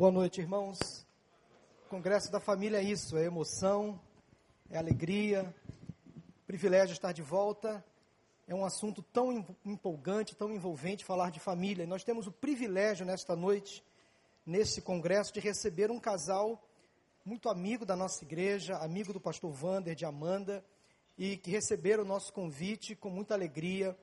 Boa noite, irmãos. O Congresso da Família é isso, é emoção, é alegria, privilégio estar de volta. É um assunto tão empolgante, tão envolvente falar de família. E nós temos o privilégio nesta noite, nesse congresso, de receber um casal muito amigo da nossa igreja, amigo do pastor Vander, de Amanda, e que receberam o nosso convite com muita alegria.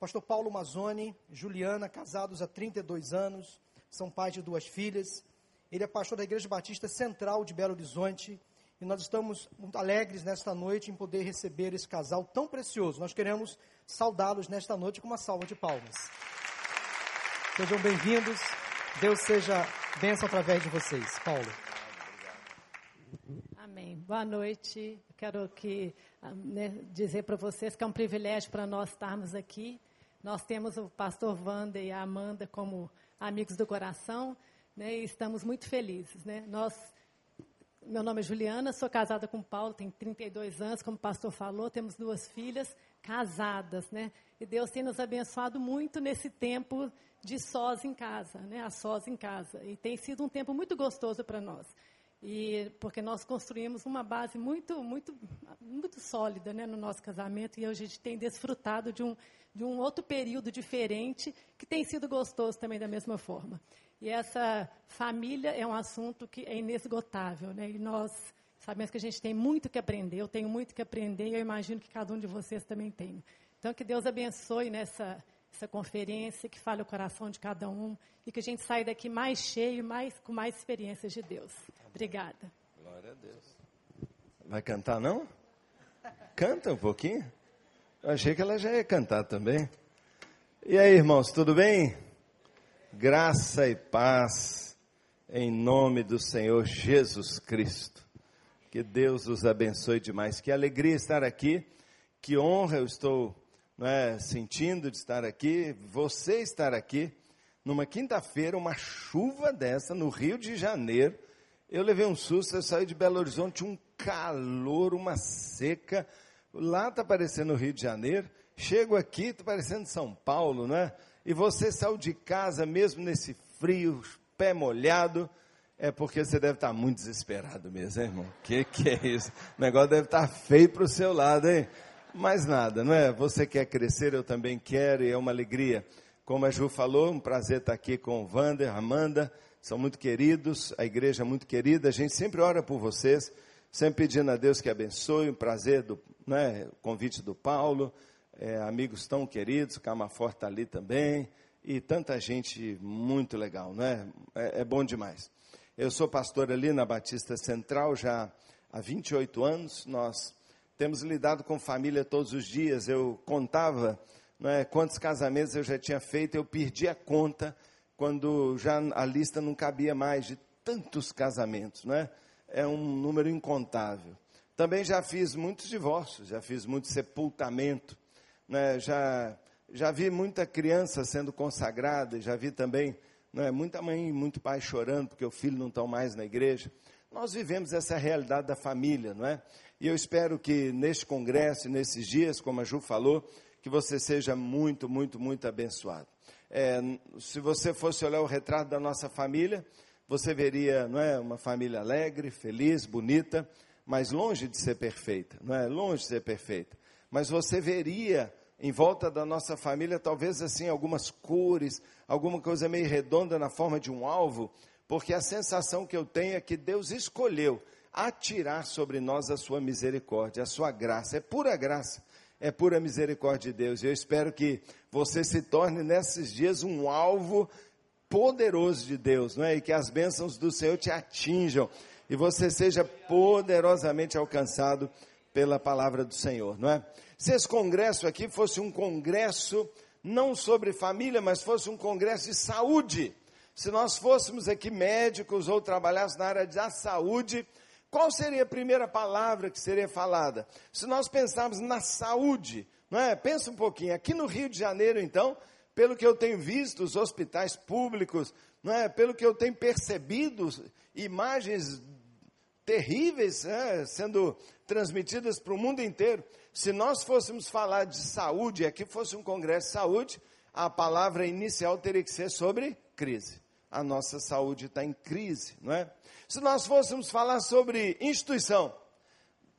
Pastor Paulo Mazzoni, Juliana, casados há 32 anos, são pais de duas filhas. Ele é pastor da Igreja Batista Central de Belo Horizonte. E nós estamos muito alegres nesta noite em poder receber esse casal tão precioso. Nós queremos saudá-los nesta noite com uma salva de palmas. Sejam bem-vindos. Deus seja bênção através de vocês. Paulo. Amém. Boa noite. Quero que, ah, né, dizer para vocês que é um privilégio para nós estarmos aqui. Nós temos o pastor Wander e a Amanda como amigos do coração, né, e estamos muito felizes. Né? Nós, meu nome é Juliana, sou casada com Paulo, tenho 32 anos, como o pastor falou, temos duas filhas casadas, né? E Deus tem nos abençoado muito nesse tempo de sós em casa, né? A sós em casa. E tem sido um tempo muito gostoso para nós. E porque nós construímos uma base muito, muito, muito sólida, né, no nosso casamento e hoje a gente tem desfrutado de um, de um outro período diferente que tem sido gostoso também da mesma forma. E essa família é um assunto que é inesgotável, né? E nós sabemos que a gente tem muito que aprender. Eu tenho muito que aprender e eu imagino que cada um de vocês também tem. Então que Deus abençoe nessa essa conferência, que fale o coração de cada um e que a gente saia daqui mais cheio, mais com mais experiências de Deus. Obrigada. Glória a Deus. Vai cantar não? Canta um pouquinho. Eu achei que ela já ia cantar também. E aí, irmãos, tudo bem? Graça e paz em nome do Senhor Jesus Cristo. Que Deus os abençoe demais. Que alegria estar aqui. Que honra eu estou é, sentindo de estar aqui. Você estar aqui numa quinta-feira, uma chuva dessa no Rio de Janeiro. Eu levei um susto, eu saí de Belo Horizonte, um calor, uma seca. Lá está parecendo o Rio de Janeiro. Chego aqui, está parecendo São Paulo, né? E você saiu de casa mesmo nesse frio, pé molhado. É porque você deve estar tá muito desesperado mesmo, hein, irmão? Que que é isso? O negócio deve estar tá feio para o seu lado, hein? Mas nada, não é? Você quer crescer, eu também quero, e é uma alegria. Como a Ju falou, um prazer estar tá aqui com o Wander, Amanda são muito queridos, a igreja é muito querida, a gente sempre ora por vocês, sempre pedindo a Deus que abençoe, um prazer do né, convite do Paulo, é, amigos tão queridos, Camafor está ali também, e tanta gente muito legal, né? É, é bom demais. Eu sou pastor ali na Batista Central já há 28 anos, nós temos lidado com família todos os dias, eu contava é, quantos casamentos eu já tinha feito, eu perdi a conta, quando já a lista não cabia mais de tantos casamentos, né? É um número incontável. Também já fiz muitos divórcios, já fiz muito sepultamento, né? Já já vi muita criança sendo consagrada, já vi também né, muita mãe e muito pai chorando porque o filho não está mais na igreja. Nós vivemos essa realidade da família, não é? E eu espero que neste congresso, nesses dias, como a Ju falou, que você seja muito, muito, muito abençoado. É, se você fosse olhar o retrato da nossa família, você veria, não é, uma família alegre, feliz, bonita, mas longe de ser perfeita, não é? Longe de ser perfeita. Mas você veria em volta da nossa família talvez assim algumas cores, alguma coisa meio redonda na forma de um alvo, porque a sensação que eu tenho é que Deus escolheu atirar sobre nós a sua misericórdia, a sua graça, é pura graça é pura misericórdia de Deus. Eu espero que você se torne nesses dias um alvo poderoso de Deus, não é? E que as bênçãos do Senhor te atinjam e você seja poderosamente alcançado pela palavra do Senhor, não é? Se esse congresso aqui fosse um congresso não sobre família, mas fosse um congresso de saúde, se nós fôssemos aqui médicos ou trabalhássemos na área da saúde, qual seria a primeira palavra que seria falada? Se nós pensarmos na saúde, não é? Pensa um pouquinho. Aqui no Rio de Janeiro, então, pelo que eu tenho visto, os hospitais públicos, não é? Pelo que eu tenho percebido, imagens terríveis é? sendo transmitidas para o mundo inteiro. Se nós fôssemos falar de saúde, aqui fosse um congresso de saúde, a palavra inicial teria que ser sobre crise. a nossa saúde está em crise, não é? Se nós fôssemos falar sobre instituição,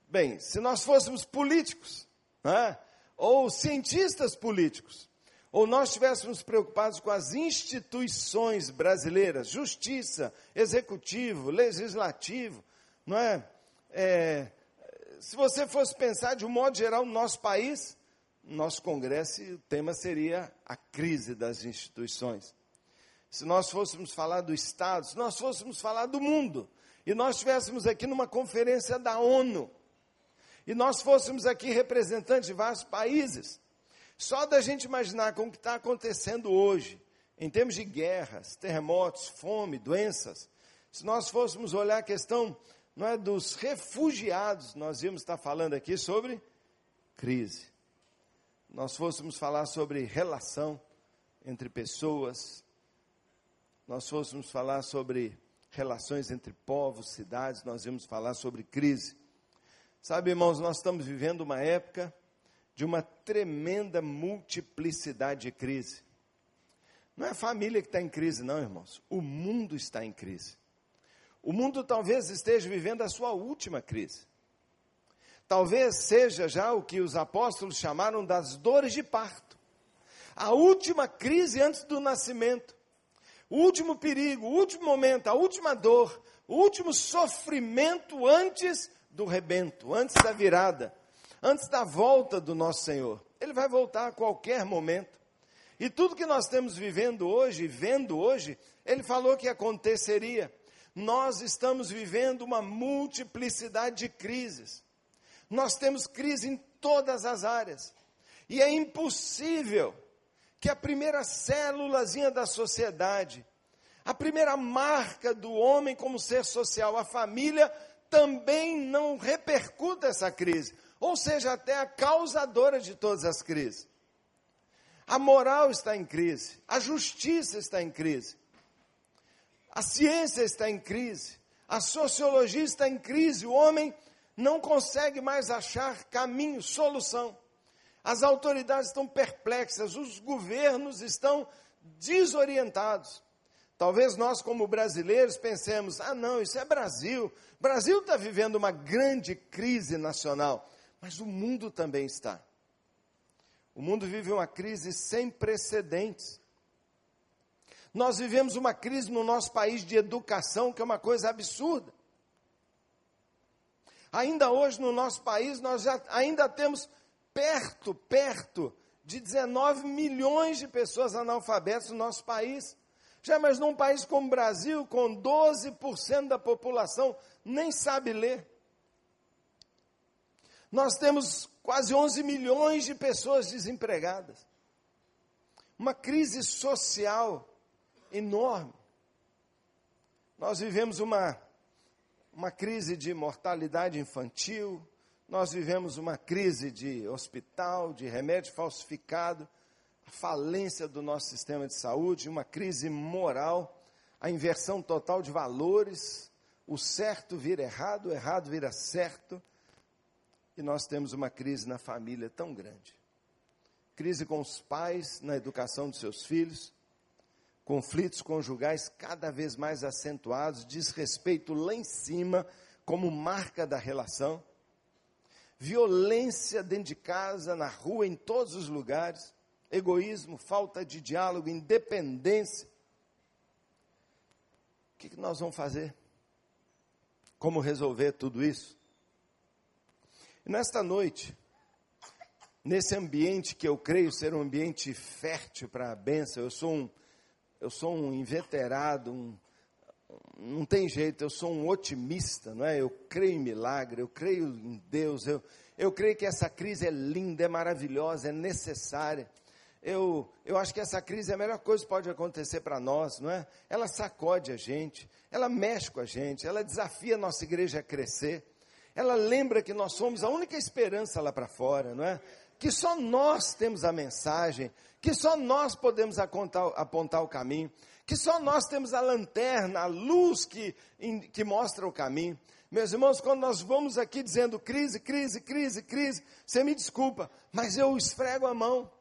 bem, se nós fôssemos políticos, é? ou cientistas políticos, ou nós estivéssemos preocupados com as instituições brasileiras, justiça, executivo, legislativo, não é? é se você fosse pensar de um modo geral no nosso país, nosso congresso, o tema seria a crise das instituições. Se nós fôssemos falar do Estado, se nós fôssemos falar do mundo, e nós estivéssemos aqui numa conferência da ONU, e nós fôssemos aqui representantes de vários países, só da gente imaginar com o que está acontecendo hoje, em termos de guerras, terremotos, fome, doenças, se nós fôssemos olhar a questão não é, dos refugiados, nós íamos estar falando aqui sobre crise nós fôssemos falar sobre relação entre pessoas, nós fôssemos falar sobre relações entre povos, cidades, nós íamos falar sobre crise. Sabe, irmãos, nós estamos vivendo uma época de uma tremenda multiplicidade de crise. Não é a família que está em crise, não, irmãos. O mundo está em crise. O mundo talvez esteja vivendo a sua última crise. Talvez seja já o que os apóstolos chamaram das dores de parto. A última crise antes do nascimento. O último perigo, o último momento, a última dor, o último sofrimento antes do rebento, antes da virada, antes da volta do nosso Senhor. Ele vai voltar a qualquer momento. E tudo que nós estamos vivendo hoje, vendo hoje, ele falou que aconteceria. Nós estamos vivendo uma multiplicidade de crises. Nós temos crise em todas as áreas. E é impossível que a primeira célulazinha da sociedade, a primeira marca do homem como ser social, a família, também não repercuta essa crise. Ou seja, até a causadora de todas as crises. A moral está em crise, a justiça está em crise, a ciência está em crise, a sociologia está em crise, o homem não consegue mais achar caminho, solução. As autoridades estão perplexas, os governos estão desorientados. Talvez nós, como brasileiros, pensemos: ah, não, isso é Brasil. Brasil está vivendo uma grande crise nacional, mas o mundo também está. O mundo vive uma crise sem precedentes. Nós vivemos uma crise no nosso país de educação, que é uma coisa absurda. Ainda hoje no nosso país, nós já ainda temos perto, perto de 19 milhões de pessoas analfabetas no nosso país. Já mas num país como o Brasil, com 12% da população nem sabe ler. Nós temos quase 11 milhões de pessoas desempregadas. Uma crise social enorme. Nós vivemos uma uma crise de mortalidade infantil, nós vivemos uma crise de hospital, de remédio falsificado, a falência do nosso sistema de saúde, uma crise moral, a inversão total de valores, o certo vira errado, o errado vira certo, e nós temos uma crise na família tão grande. Crise com os pais na educação dos seus filhos, conflitos conjugais cada vez mais acentuados, desrespeito lá em cima como marca da relação, violência dentro de casa, na rua, em todos os lugares, egoísmo, falta de diálogo, independência. O que, nós vamos fazer? Como resolver tudo isso? E nesta noite, nesse ambiente que eu creio ser um ambiente fértil para a bênção, eu sou um eu sou um inveterado, um, não tem jeito, eu sou um otimista, não é? Eu creio em milagre, eu creio em Deus, eu, eu creio que essa crise é linda, é maravilhosa, é necessária. Eu, eu acho que essa crise é a melhor coisa que pode acontecer para nós, não é? Ela sacode a gente, ela mexe com a gente, ela desafia a nossa igreja a crescer, ela lembra que nós somos a única esperança lá para fora, não é? Que só nós temos a mensagem, que só nós podemos apontar, apontar o caminho, que só nós temos a lanterna, a luz que, que mostra o caminho. Meus irmãos, quando nós vamos aqui dizendo crise, crise, crise, crise, você me desculpa, mas eu esfrego a mão.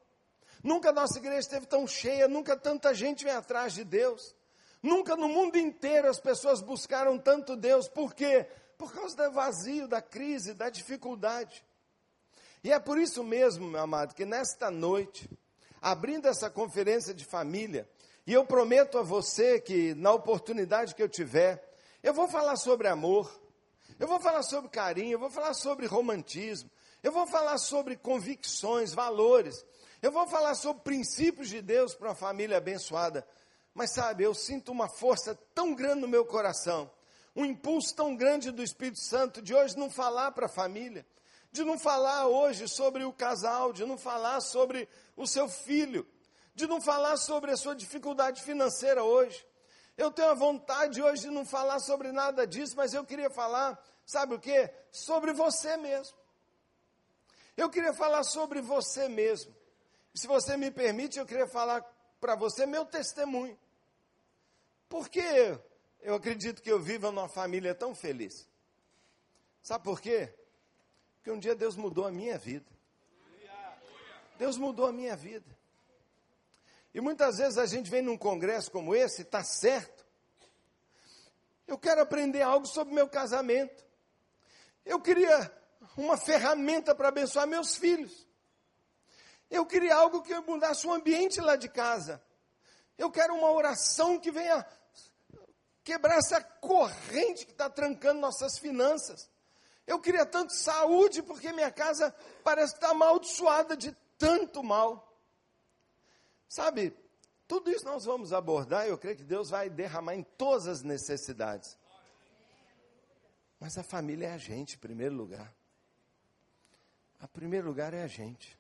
Nunca nossa igreja esteve tão cheia, nunca tanta gente vem atrás de Deus. Nunca no mundo inteiro as pessoas buscaram tanto Deus. Por quê? Por causa do vazio, da crise, da dificuldade. E é por isso mesmo, meu amado, que nesta noite, abrindo essa conferência de família, e eu prometo a você que na oportunidade que eu tiver, eu vou falar sobre amor, eu vou falar sobre carinho, eu vou falar sobre romantismo, eu vou falar sobre convicções, valores, eu vou falar sobre princípios de Deus para uma família abençoada. Mas sabe, eu sinto uma força tão grande no meu coração, um impulso tão grande do Espírito Santo de hoje não falar para a família, de não falar hoje sobre o casal, de não falar sobre o seu filho, de não falar sobre a sua dificuldade financeira hoje. Eu tenho a vontade hoje de não falar sobre nada disso, mas eu queria falar, sabe o que? Sobre você mesmo. Eu queria falar sobre você mesmo. Se você me permite, eu queria falar para você meu testemunho. Porque eu acredito que eu vivo numa família tão feliz. Sabe por quê? Porque um dia Deus mudou a minha vida. Deus mudou a minha vida. E muitas vezes a gente vem num congresso como esse, está certo. Eu quero aprender algo sobre meu casamento. Eu queria uma ferramenta para abençoar meus filhos. Eu queria algo que mudasse o ambiente lá de casa. Eu quero uma oração que venha quebrar essa corrente que está trancando nossas finanças. Eu queria tanto saúde, porque minha casa parece estar amaldiçoada de tanto mal. Sabe, tudo isso nós vamos abordar e eu creio que Deus vai derramar em todas as necessidades. Mas a família é a gente, em primeiro lugar. A primeiro lugar é a gente.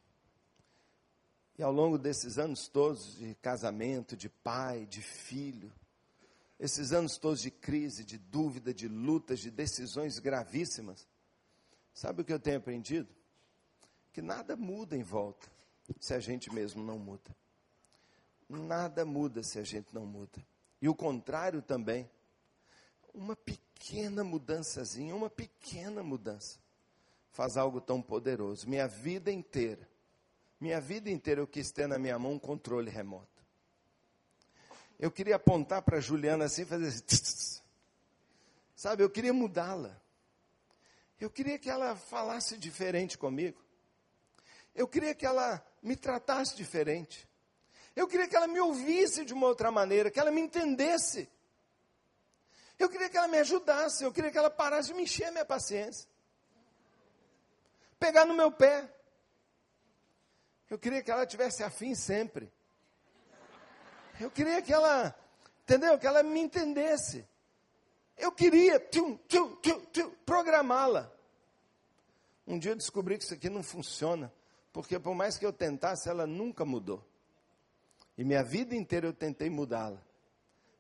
E ao longo desses anos todos de casamento, de pai, de filho, esses anos todos de crise, de dúvida, de lutas, de decisões gravíssimas, sabe o que eu tenho aprendido? Que nada muda em volta se a gente mesmo não muda. Nada muda se a gente não muda. E o contrário também. Uma pequena mudançazinha, uma pequena mudança, faz algo tão poderoso. Minha vida inteira, minha vida inteira eu quis ter na minha mão um controle remoto. Eu queria apontar para Juliana assim fazer assim, sabe, eu queria mudá-la. Eu queria que ela falasse diferente comigo. Eu queria que ela me tratasse diferente. Eu queria que ela me ouvisse de uma outra maneira, que ela me entendesse. Eu queria que ela me ajudasse, eu queria que ela parasse de me encher minha paciência. Pegar no meu pé. Eu queria que ela tivesse afim sempre. Eu queria que ela, entendeu? Que ela me entendesse. Eu queria programá-la. Um dia eu descobri que isso aqui não funciona, porque por mais que eu tentasse, ela nunca mudou. E minha vida inteira eu tentei mudá-la.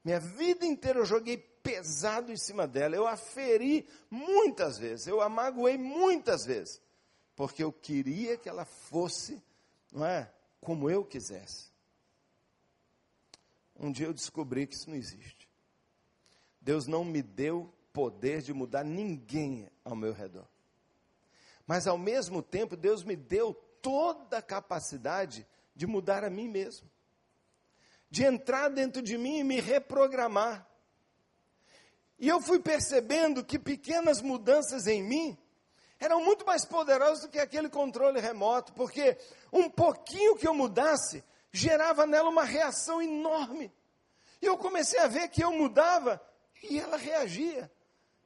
Minha vida inteira eu joguei pesado em cima dela. Eu a feri muitas vezes. Eu a magoei muitas vezes. Porque eu queria que ela fosse, não é? Como eu quisesse. Um dia eu descobri que isso não existe. Deus não me deu poder de mudar ninguém ao meu redor. Mas ao mesmo tempo, Deus me deu toda a capacidade de mudar a mim mesmo de entrar dentro de mim e me reprogramar. E eu fui percebendo que pequenas mudanças em mim eram muito mais poderosas do que aquele controle remoto, porque um pouquinho que eu mudasse gerava nela uma reação enorme. E eu comecei a ver que eu mudava e ela reagia.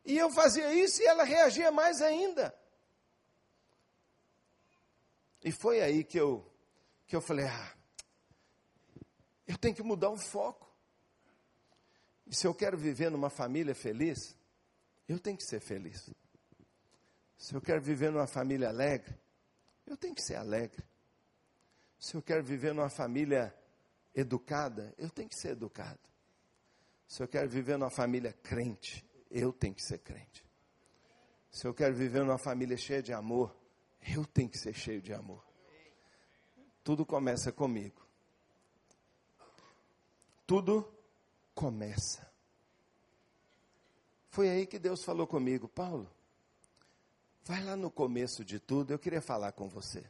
E eu fazia isso e ela reagia mais ainda. E foi aí que eu que eu falei: "Ah, eu tenho que mudar o foco. E se eu quero viver numa família feliz, eu tenho que ser feliz. Se eu quero viver numa família alegre, eu tenho que ser alegre. Se eu quero viver numa família educada, eu tenho que ser educado. Se eu quero viver numa família crente, eu tenho que ser crente. Se eu quero viver numa família cheia de amor, eu tenho que ser cheio de amor. Tudo começa comigo tudo começa. Foi aí que Deus falou comigo, Paulo, vai lá no começo de tudo, eu queria falar com você.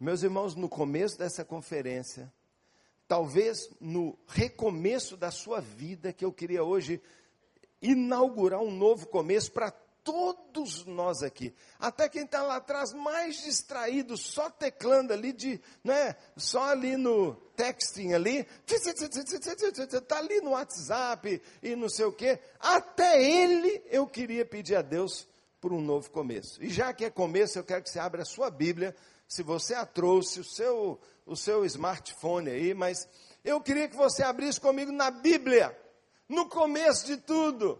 Meus irmãos, no começo dessa conferência, talvez no recomeço da sua vida, que eu queria hoje inaugurar um novo começo para todos nós aqui. Até quem está lá atrás mais distraído, só teclando ali, de, né, só ali no texting ali, está ali no WhatsApp e não sei o quê. Até ele eu queria pedir a Deus por um novo começo. E já que é começo, eu quero que você abra a sua Bíblia, se você a trouxe, o seu, o seu smartphone aí, mas eu queria que você abrisse comigo na Bíblia, no começo de tudo.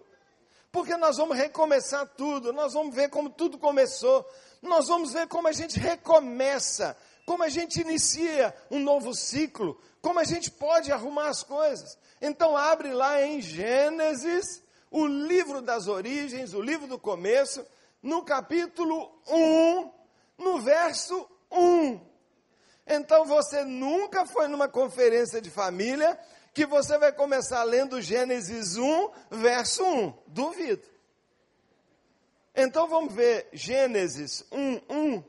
Porque nós vamos recomeçar tudo, nós vamos ver como tudo começou, nós vamos ver como a gente recomeça, como a gente inicia um novo ciclo, como a gente pode arrumar as coisas. Então abre lá em Gênesis, o livro das origens, o livro do começo, no capítulo 1, no verso 1. Então você nunca foi numa conferência de família que você vai começar lendo Gênesis 1, verso 1. Duvido. Então vamos ver Gênesis 1, 1.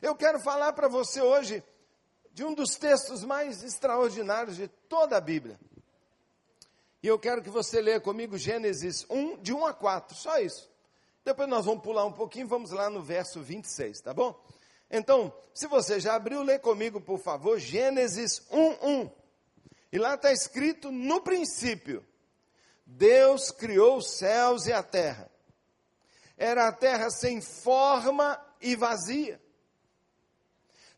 Eu quero falar para você hoje de um dos textos mais extraordinários de toda a Bíblia. E eu quero que você leia comigo Gênesis 1, de 1 a 4, só isso. Depois nós vamos pular um pouquinho, vamos lá no verso 26, tá bom? Então, se você já abriu, lê comigo, por favor, Gênesis 1, 1. E lá está escrito: no princípio, Deus criou os céus e a terra. Era a terra sem forma e vazia.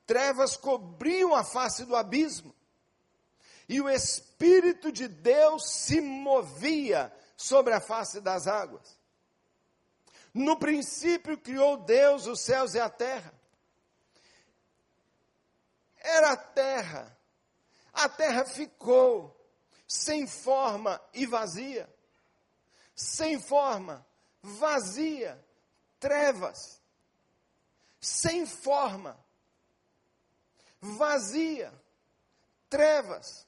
Trevas cobriam a face do abismo e o Espírito de Deus se movia sobre a face das águas. No princípio criou Deus os céus e a terra. Era a terra. A terra ficou sem forma e vazia. Sem forma, vazia, trevas. Sem forma, vazia, trevas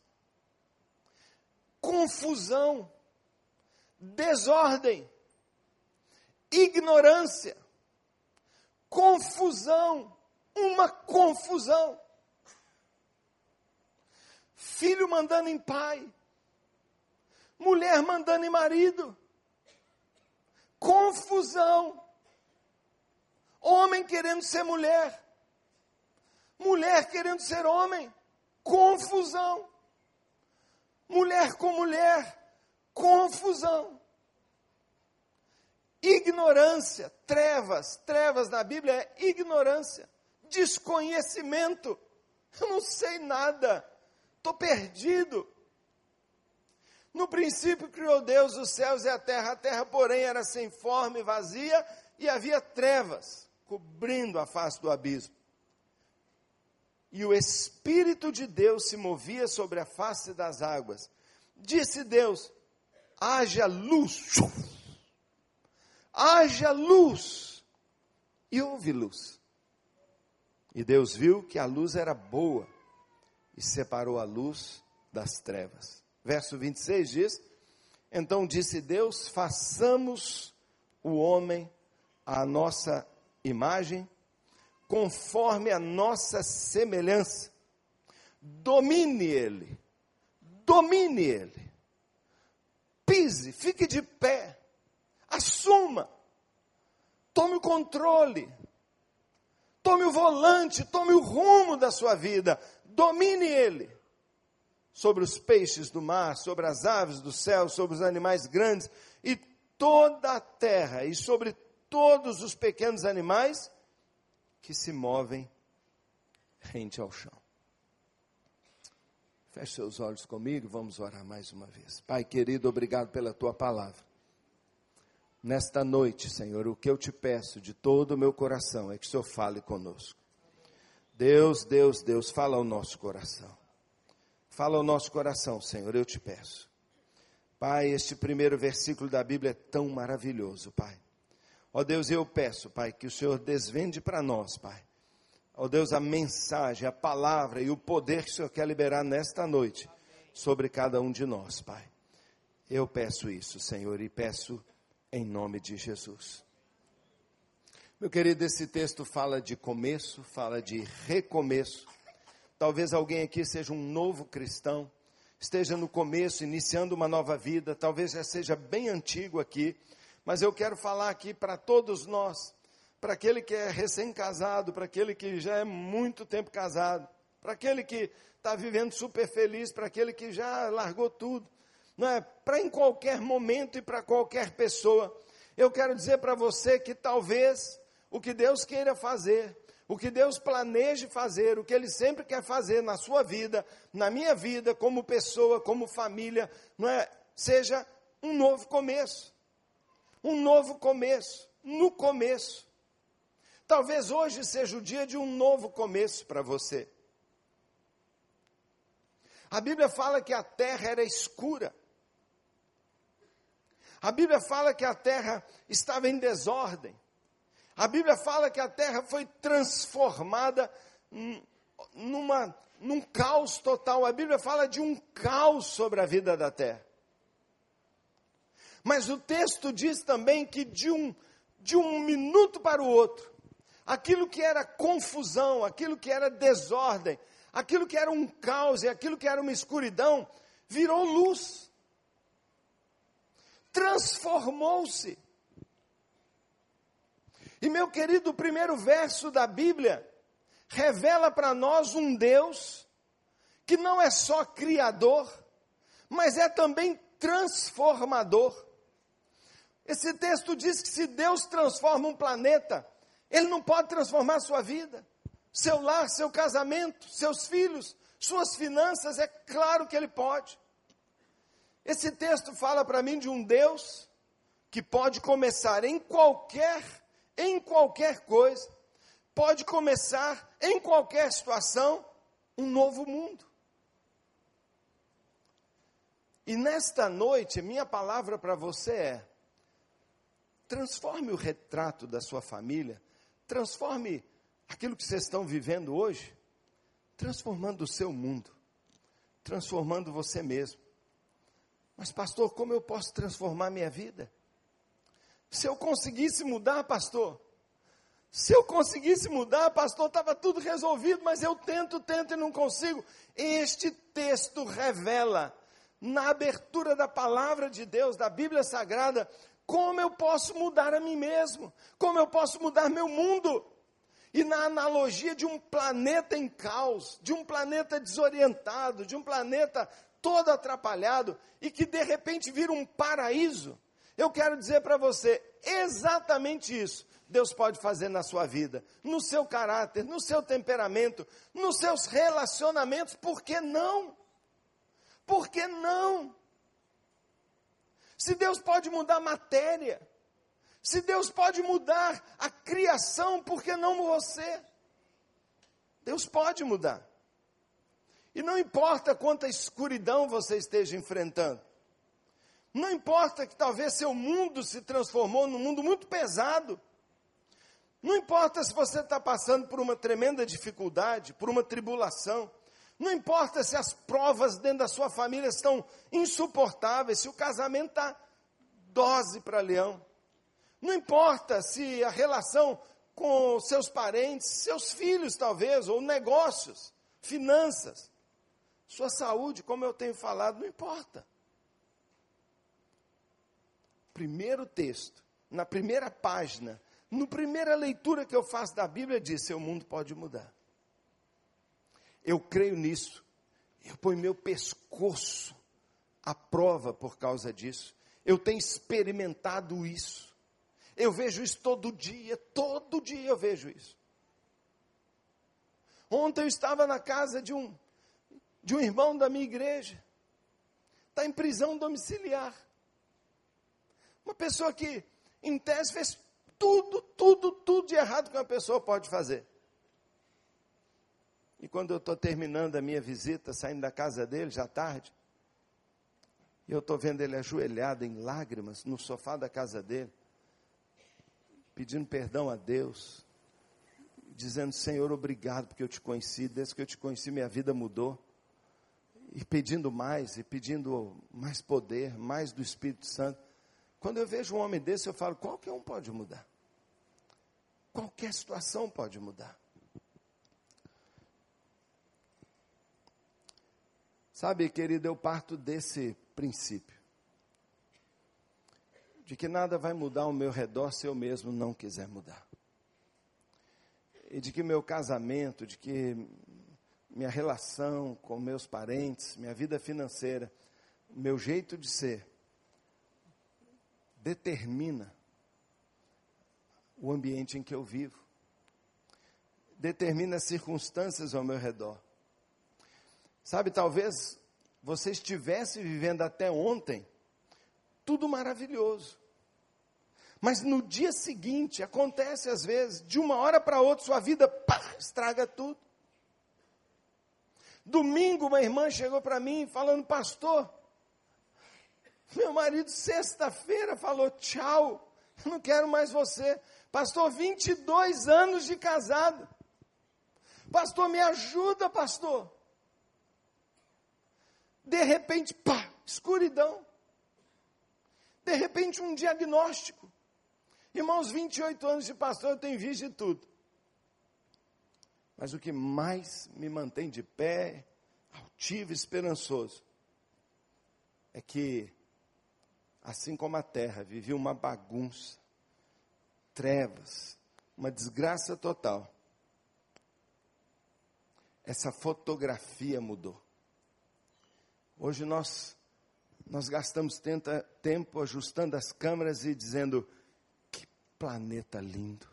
confusão, desordem, ignorância, confusão, uma confusão. Filho mandando em pai, mulher mandando em marido, confusão. Homem querendo ser mulher, mulher querendo ser homem, confusão. Mulher com mulher, confusão. Ignorância, trevas, trevas na Bíblia é ignorância, desconhecimento. Eu não sei nada, estou perdido. No princípio criou Deus os céus e a terra, a terra, porém, era sem forma e vazia, e havia trevas cobrindo a face do abismo e o Espírito de Deus se movia sobre a face das águas. Disse Deus: haja luz. Haja luz. E houve luz. E Deus viu que a luz era boa e separou a luz das trevas. Verso 26 diz: Então disse Deus: façamos o homem à nossa imagem conforme a nossa semelhança. Domine ele, domine ele. Pise, fique de pé, assuma, tome o controle, tome o volante, tome o rumo da sua vida, domine ele. Sobre os peixes do mar, sobre as aves do céu, sobre os animais grandes e toda a terra, e sobre todos os pequenos animais que se movem rente ao chão. Feche seus olhos comigo, vamos orar mais uma vez. Pai querido, obrigado pela tua palavra. Nesta noite, Senhor, o que eu te peço de todo o meu coração é que o Senhor fale conosco. Deus, Deus, Deus, fala ao nosso coração. Fala ao nosso coração, Senhor, eu te peço. Pai, este primeiro versículo da Bíblia é tão maravilhoso, Pai. Ó Deus, eu peço, Pai, que o Senhor desvende para nós, Pai. Ó Deus, a mensagem, a palavra e o poder que o Senhor quer liberar nesta noite sobre cada um de nós, Pai. Eu peço isso, Senhor, e peço em nome de Jesus. Meu querido, esse texto fala de começo, fala de recomeço. Talvez alguém aqui seja um novo cristão, esteja no começo, iniciando uma nova vida, talvez já seja bem antigo aqui, mas eu quero falar aqui para todos nós, para aquele que é recém-casado, para aquele que já é muito tempo casado, para aquele que está vivendo super feliz, para aquele que já largou tudo, não é? Para em qualquer momento e para qualquer pessoa. Eu quero dizer para você que talvez o que Deus queira fazer, o que Deus planeje fazer, o que Ele sempre quer fazer na sua vida, na minha vida, como pessoa, como família, não é? Seja um novo começo. Um novo começo. No começo. Talvez hoje seja o dia de um novo começo para você. A Bíblia fala que a terra era escura. A Bíblia fala que a terra estava em desordem. A Bíblia fala que a terra foi transformada numa, num caos total. A Bíblia fala de um caos sobre a vida da terra. Mas o texto diz também que de um, de um minuto para o outro, aquilo que era confusão, aquilo que era desordem, aquilo que era um caos e aquilo que era uma escuridão, virou luz. Transformou-se. E meu querido, o primeiro verso da Bíblia revela para nós um Deus que não é só criador, mas é também transformador. Esse texto diz que se Deus transforma um planeta, ele não pode transformar sua vida, seu lar, seu casamento, seus filhos, suas finanças, é claro que ele pode. Esse texto fala para mim de um Deus que pode começar em qualquer, em qualquer coisa, pode começar em qualquer situação um novo mundo. E nesta noite, minha palavra para você é: transforme o retrato da sua família Transforme aquilo que vocês estão vivendo hoje, transformando o seu mundo, transformando você mesmo. Mas, pastor, como eu posso transformar minha vida? Se eu conseguisse mudar, pastor, se eu conseguisse mudar, pastor, estava tudo resolvido, mas eu tento, tento e não consigo. Este texto revela, na abertura da palavra de Deus, da Bíblia Sagrada, como eu posso mudar a mim mesmo? Como eu posso mudar meu mundo? E na analogia de um planeta em caos, de um planeta desorientado, de um planeta todo atrapalhado e que de repente vira um paraíso, eu quero dizer para você exatamente isso. Deus pode fazer na sua vida, no seu caráter, no seu temperamento, nos seus relacionamentos, por que não? Por que não? Se Deus pode mudar a matéria, se Deus pode mudar a criação, por que não você? Deus pode mudar. E não importa quanta escuridão você esteja enfrentando. Não importa que talvez seu mundo se transformou num mundo muito pesado. Não importa se você está passando por uma tremenda dificuldade, por uma tribulação. Não importa se as provas dentro da sua família estão insuportáveis, se o casamento está dose para leão. Não importa se a relação com seus parentes, seus filhos talvez, ou negócios, finanças, sua saúde, como eu tenho falado, não importa. Primeiro texto, na primeira página, na primeira leitura que eu faço da Bíblia, diz: seu mundo pode mudar. Eu creio nisso. Eu ponho meu pescoço à prova por causa disso. Eu tenho experimentado isso. Eu vejo isso todo dia, todo dia eu vejo isso. Ontem eu estava na casa de um de um irmão da minha igreja. Está em prisão domiciliar. Uma pessoa que, em tese, fez tudo, tudo, tudo de errado que uma pessoa pode fazer. E quando eu estou terminando a minha visita, saindo da casa dele, já tarde, eu estou vendo ele ajoelhado em lágrimas no sofá da casa dele, pedindo perdão a Deus, dizendo: Senhor, obrigado porque eu te conheci, desde que eu te conheci, minha vida mudou. E pedindo mais, e pedindo mais poder, mais do Espírito Santo. Quando eu vejo um homem desse, eu falo: qualquer um pode mudar. Qualquer situação pode mudar. Sabe, querido, eu parto desse princípio. De que nada vai mudar ao meu redor se eu mesmo não quiser mudar. E de que meu casamento, de que minha relação com meus parentes, minha vida financeira, meu jeito de ser, determina o ambiente em que eu vivo, determina as circunstâncias ao meu redor. Sabe, talvez você estivesse vivendo até ontem tudo maravilhoso. Mas no dia seguinte, acontece às vezes, de uma hora para outra, sua vida pá, estraga tudo. Domingo, uma irmã chegou para mim falando, pastor, meu marido sexta-feira falou tchau, não quero mais você. Pastor, 22 anos de casado. Pastor, me ajuda, pastor. De repente, pá, escuridão. De repente, um diagnóstico. Irmãos, 28 anos de pastor, eu tenho visto de tudo. Mas o que mais me mantém de pé, altivo esperançoso, é que, assim como a terra vivia uma bagunça, trevas, uma desgraça total, essa fotografia mudou. Hoje nós, nós gastamos tenta, tempo ajustando as câmeras e dizendo: que planeta lindo,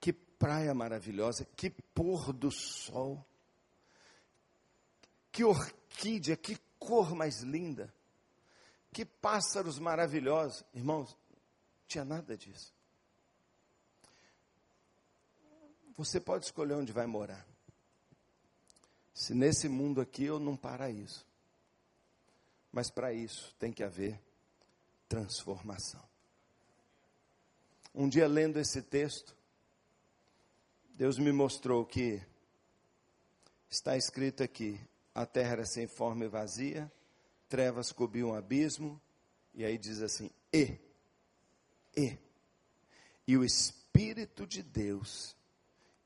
que praia maravilhosa, que pôr do sol, que orquídea, que cor mais linda, que pássaros maravilhosos. Irmãos, não tinha nada disso. Você pode escolher onde vai morar. Se nesse mundo aqui ou num paraíso. Mas para isso tem que haver transformação. Um dia lendo esse texto, Deus me mostrou que está escrito aqui: a terra era sem forma e vazia, trevas cobriam o abismo, e aí diz assim: e, e, e o Espírito de Deus,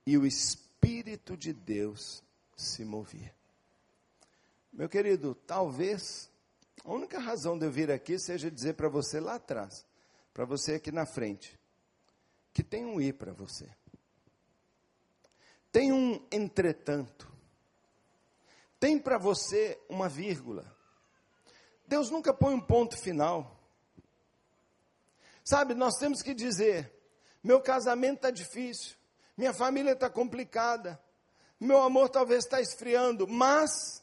e o Espírito de Deus se movia. Meu querido, talvez a única razão de eu vir aqui seja dizer para você lá atrás, para você aqui na frente, que tem um i para você. Tem um entretanto. Tem para você uma vírgula. Deus nunca põe um ponto final. Sabe, nós temos que dizer: meu casamento está difícil, minha família está complicada, meu amor talvez está esfriando, mas,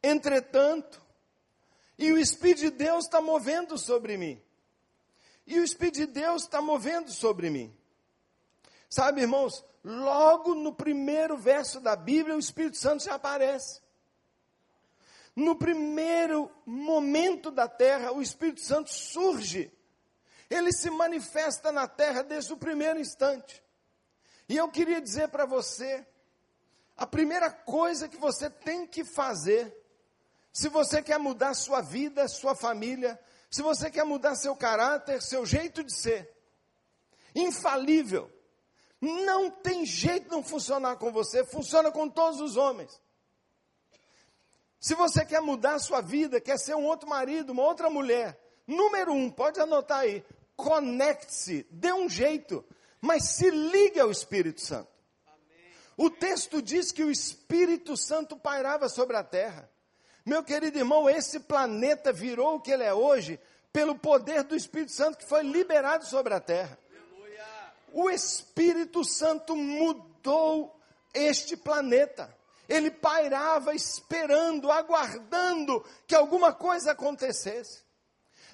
entretanto, e o Espírito de Deus está movendo sobre mim. E o Espírito de Deus está movendo sobre mim. Sabe, irmãos, logo no primeiro verso da Bíblia, o Espírito Santo já aparece. No primeiro momento da terra, o Espírito Santo surge. Ele se manifesta na terra desde o primeiro instante. E eu queria dizer para você: a primeira coisa que você tem que fazer se você quer mudar sua vida, sua família, se você quer mudar seu caráter, seu jeito de ser, infalível, não tem jeito de não funcionar com você, funciona com todos os homens. Se você quer mudar sua vida, quer ser um outro marido, uma outra mulher, número um, pode anotar aí, conecte-se, dê um jeito, mas se ligue ao Espírito Santo. O texto diz que o Espírito Santo pairava sobre a terra. Meu querido irmão, esse planeta virou o que ele é hoje pelo poder do Espírito Santo que foi liberado sobre a terra. O Espírito Santo mudou este planeta. Ele pairava esperando, aguardando que alguma coisa acontecesse.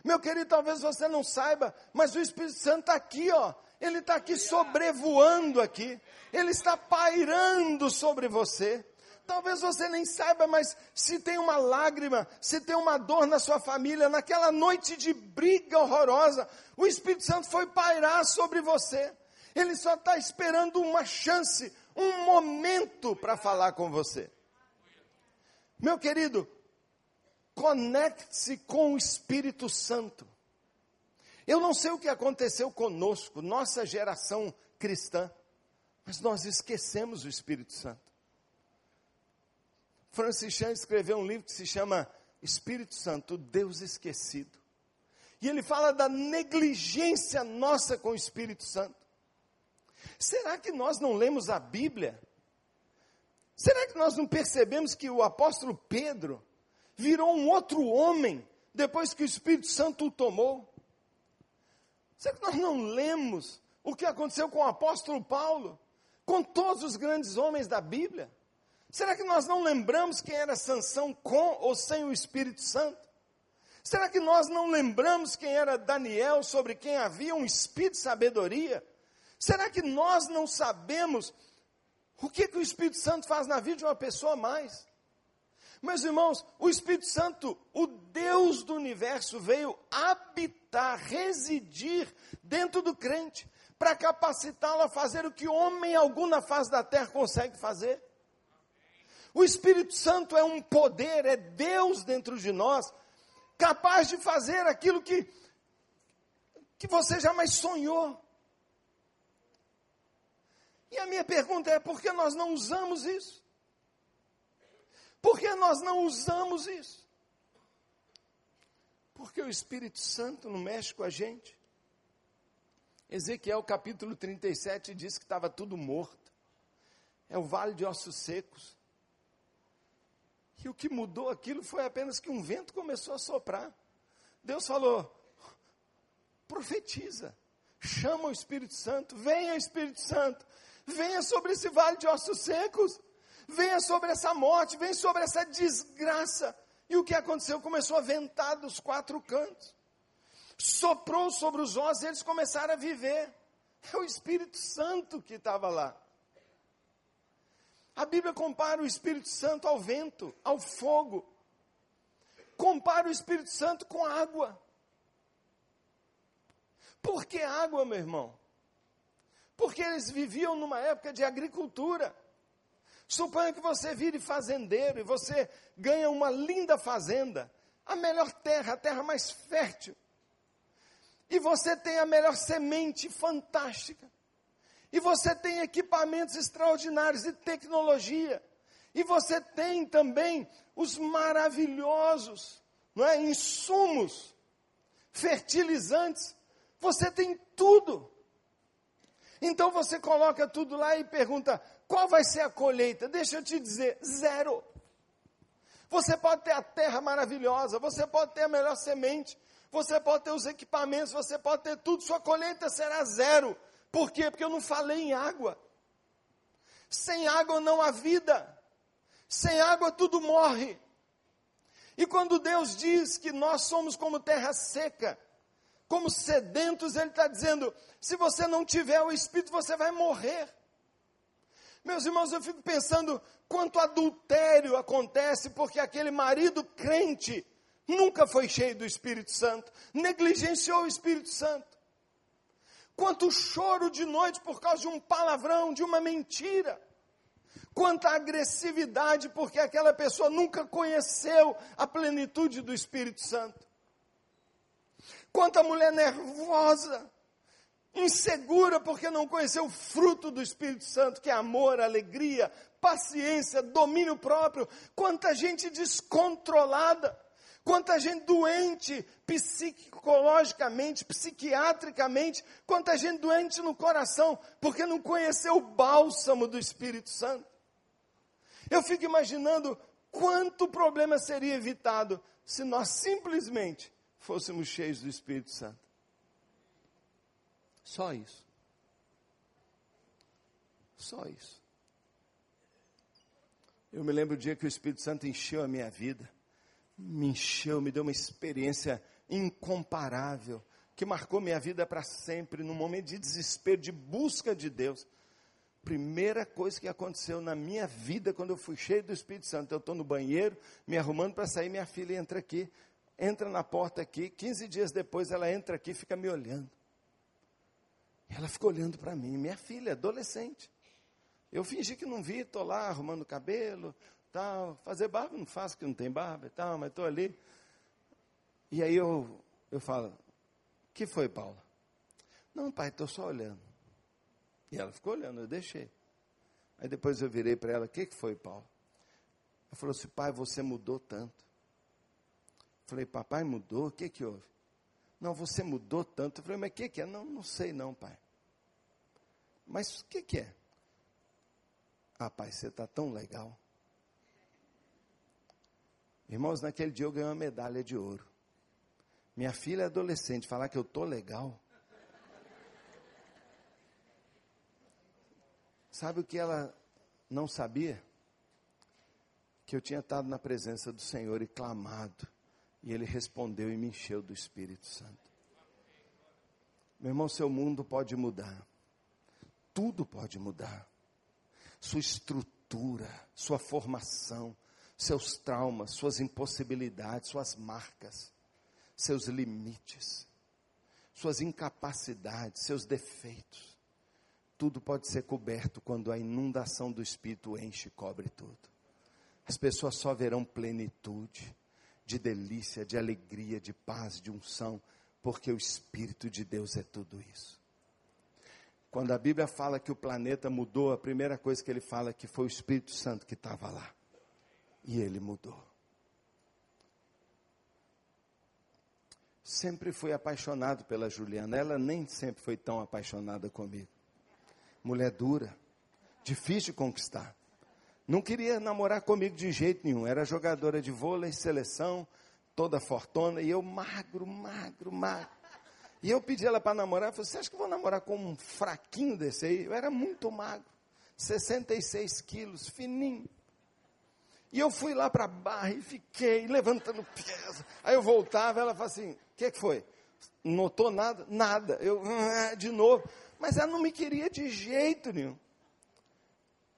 Meu querido, talvez você não saiba, mas o Espírito Santo está aqui, ó. Ele está aqui sobrevoando aqui. Ele está pairando sobre você. Talvez você nem saiba, mas se tem uma lágrima, se tem uma dor na sua família, naquela noite de briga horrorosa, o Espírito Santo foi pairar sobre você. Ele só está esperando uma chance, um momento para falar com você. Meu querido, conecte-se com o Espírito Santo. Eu não sei o que aconteceu conosco, nossa geração cristã, mas nós esquecemos o Espírito Santo. Francis Chan escreveu um livro que se chama Espírito Santo, Deus Esquecido. E ele fala da negligência nossa com o Espírito Santo. Será que nós não lemos a Bíblia? Será que nós não percebemos que o apóstolo Pedro virou um outro homem depois que o Espírito Santo o tomou? Será que nós não lemos o que aconteceu com o apóstolo Paulo, com todos os grandes homens da Bíblia? Será que nós não lembramos quem era Sansão com ou sem o Espírito Santo? Será que nós não lembramos quem era Daniel, sobre quem havia um espírito de sabedoria? Será que nós não sabemos o que, que o Espírito Santo faz na vida de uma pessoa mais? Meus irmãos, o Espírito Santo, o Deus do universo, veio habitar, residir dentro do crente, para capacitá-lo a fazer o que homem algum na face da terra consegue fazer. O Espírito Santo é um poder, é Deus dentro de nós, capaz de fazer aquilo que, que você jamais sonhou. E a minha pergunta é: por que nós não usamos isso? Por que nós não usamos isso? Porque o Espírito Santo não mexe com a gente. Ezequiel capítulo 37 diz que estava tudo morto. É o vale de ossos secos. E o que mudou aquilo foi apenas que um vento começou a soprar. Deus falou: profetiza, chama o Espírito Santo, venha Espírito Santo, venha sobre esse vale de ossos secos, venha sobre essa morte, venha sobre essa desgraça. E o que aconteceu? Começou a ventar dos quatro cantos, soprou sobre os ossos e eles começaram a viver. É o Espírito Santo que estava lá. A Bíblia compara o Espírito Santo ao vento, ao fogo. Compara o Espírito Santo com água. Por que água, meu irmão? Porque eles viviam numa época de agricultura. Suponha que você vire fazendeiro e você ganha uma linda fazenda, a melhor terra, a terra mais fértil. E você tem a melhor semente fantástica. E você tem equipamentos extraordinários de tecnologia. E você tem também os maravilhosos, não é, insumos, fertilizantes. Você tem tudo. Então você coloca tudo lá e pergunta: qual vai ser a colheita? Deixa eu te dizer: zero. Você pode ter a terra maravilhosa, você pode ter a melhor semente, você pode ter os equipamentos, você pode ter tudo, sua colheita será zero. Por quê? Porque eu não falei em água. Sem água não há vida. Sem água tudo morre. E quando Deus diz que nós somos como terra seca, como sedentos, Ele está dizendo: se você não tiver o Espírito, você vai morrer. Meus irmãos, eu fico pensando quanto adultério acontece porque aquele marido crente nunca foi cheio do Espírito Santo, negligenciou o Espírito Santo. Quanto choro de noite por causa de um palavrão, de uma mentira. Quanta agressividade porque aquela pessoa nunca conheceu a plenitude do Espírito Santo. Quanta mulher nervosa, insegura porque não conheceu o fruto do Espírito Santo, que é amor, alegria, paciência, domínio próprio. Quanta gente descontrolada, quanta gente doente psicologicamente, psiquiatricamente, quanta gente doente no coração porque não conheceu o bálsamo do Espírito Santo. Eu fico imaginando quanto problema seria evitado se nós simplesmente fôssemos cheios do Espírito Santo. Só isso. Só isso. Eu me lembro o dia que o Espírito Santo encheu a minha vida. Me encheu, me deu uma experiência incomparável, que marcou minha vida para sempre, num momento de desespero, de busca de Deus. Primeira coisa que aconteceu na minha vida quando eu fui cheio do Espírito Santo, eu estou no banheiro, me arrumando para sair, minha filha entra aqui, entra na porta aqui, 15 dias depois ela entra aqui e fica me olhando. Ela ficou olhando para mim, minha filha, adolescente. Eu fingi que não vi, estou lá arrumando cabelo, tal. Fazer barba não faço, que não tem barba e tal, mas estou ali. E aí eu, eu falo, que foi, Paula? Não, pai, estou só olhando. E ela ficou olhando, eu deixei. Aí depois eu virei para ela, o que, que foi, Paula? Ela falou assim: pai, você mudou tanto. Falei, papai mudou? O que que houve? Não, você mudou tanto. Eu falei, mas o que que é? Não, não sei não, pai. Mas o que que é? Ah, pai, você está tão legal. Irmãos, naquele dia eu ganhei uma medalha de ouro. Minha filha é adolescente, falar que eu tô legal. Sabe o que ela não sabia? Que eu tinha estado na presença do Senhor e clamado. E ele respondeu e me encheu do Espírito Santo. Meu irmão, seu mundo pode mudar. Tudo pode mudar. Sua estrutura, sua formação, seus traumas, suas impossibilidades, suas marcas, seus limites, suas incapacidades, seus defeitos. Tudo pode ser coberto quando a inundação do Espírito enche e cobre tudo. As pessoas só verão plenitude de delícia, de alegria, de paz, de unção, porque o Espírito de Deus é tudo isso. Quando a Bíblia fala que o planeta mudou, a primeira coisa que ele fala é que foi o Espírito Santo que estava lá. E ele mudou. Sempre fui apaixonado pela Juliana. Ela nem sempre foi tão apaixonada comigo. Mulher dura, difícil de conquistar. Não queria namorar comigo de jeito nenhum. Era jogadora de vôlei, seleção, toda fortuna, e eu magro, magro, magro. E eu pedi ela para namorar, eu falei, você acha que eu vou namorar com um fraquinho desse aí? Eu era muito magro, 66 quilos, fininho. E eu fui lá para a barra e fiquei levantando peso. Aí eu voltava, ela falou assim, o que, que foi? Notou nada? Nada. Eu, ah, de novo. Mas ela não me queria de jeito nenhum.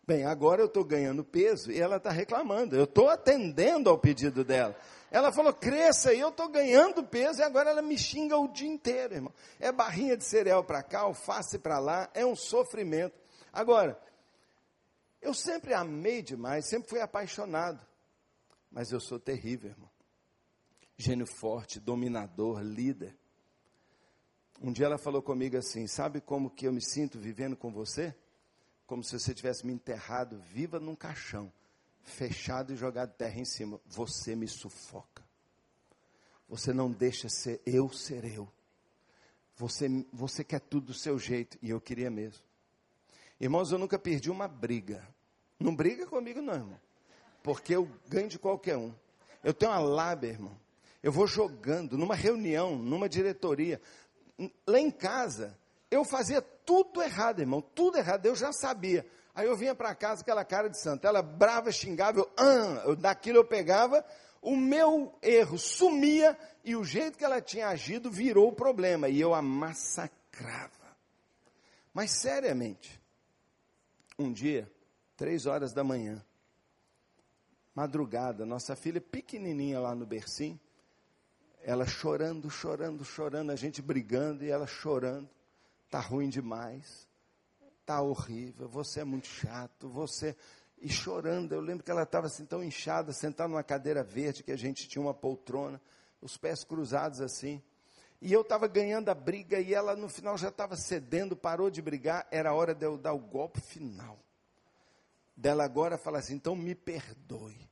Bem, agora eu estou ganhando peso e ela está reclamando. Eu estou atendendo ao pedido dela. Ela falou, cresça, e eu estou ganhando peso, e agora ela me xinga o dia inteiro, irmão. É barrinha de cereal para cá, alface para lá, é um sofrimento. Agora, eu sempre amei demais, sempre fui apaixonado. Mas eu sou terrível, irmão. Gênio forte, dominador, líder. Um dia ela falou comigo assim: Sabe como que eu me sinto vivendo com você? Como se você tivesse me enterrado viva num caixão, fechado e jogado terra em cima. Você me sufoca. Você não deixa ser eu ser eu. Você, você quer tudo do seu jeito, e eu queria mesmo. Irmãos, eu nunca perdi uma briga. Não briga comigo, não, irmão. Porque eu ganho de qualquer um. Eu tenho uma lábia, irmão. Eu vou jogando numa reunião, numa diretoria. Lá em casa, eu fazia tudo errado, irmão, tudo errado, eu já sabia. Aí eu vinha para casa aquela cara de santo, ela brava, xingava, eu, ah, daquilo eu pegava, o meu erro sumia e o jeito que ela tinha agido virou o problema e eu a massacrava. Mas seriamente, um dia, três horas da manhã, madrugada, nossa filha pequenininha lá no bercinho, ela chorando, chorando, chorando, a gente brigando e ela chorando está ruim demais, está horrível, você é muito chato, você. E chorando, eu lembro que ela estava assim tão inchada, sentada numa cadeira verde, que a gente tinha uma poltrona, os pés cruzados assim. E eu estava ganhando a briga e ela no final já estava cedendo, parou de brigar, era hora de eu dar o golpe final. Dela agora fala assim: então me perdoe.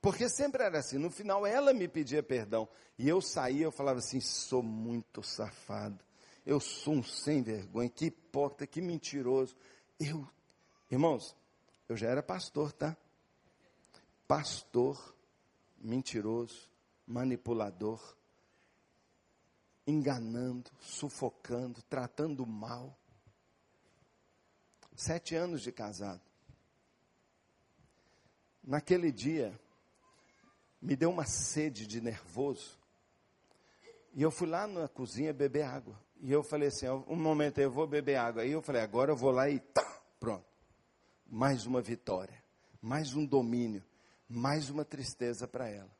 Porque sempre era assim, no final ela me pedia perdão. E eu saía, eu falava assim: sou muito safado eu sou um sem vergonha, que hipócrita, que mentiroso. Eu, irmãos, eu já era pastor, tá? Pastor, mentiroso, manipulador, enganando, sufocando, tratando mal. Sete anos de casado. Naquele dia, me deu uma sede de nervoso. E eu fui lá na cozinha beber água. E eu falei assim, um momento eu vou beber água. Aí eu falei, agora eu vou lá e tá, pronto. Mais uma vitória, mais um domínio, mais uma tristeza para ela.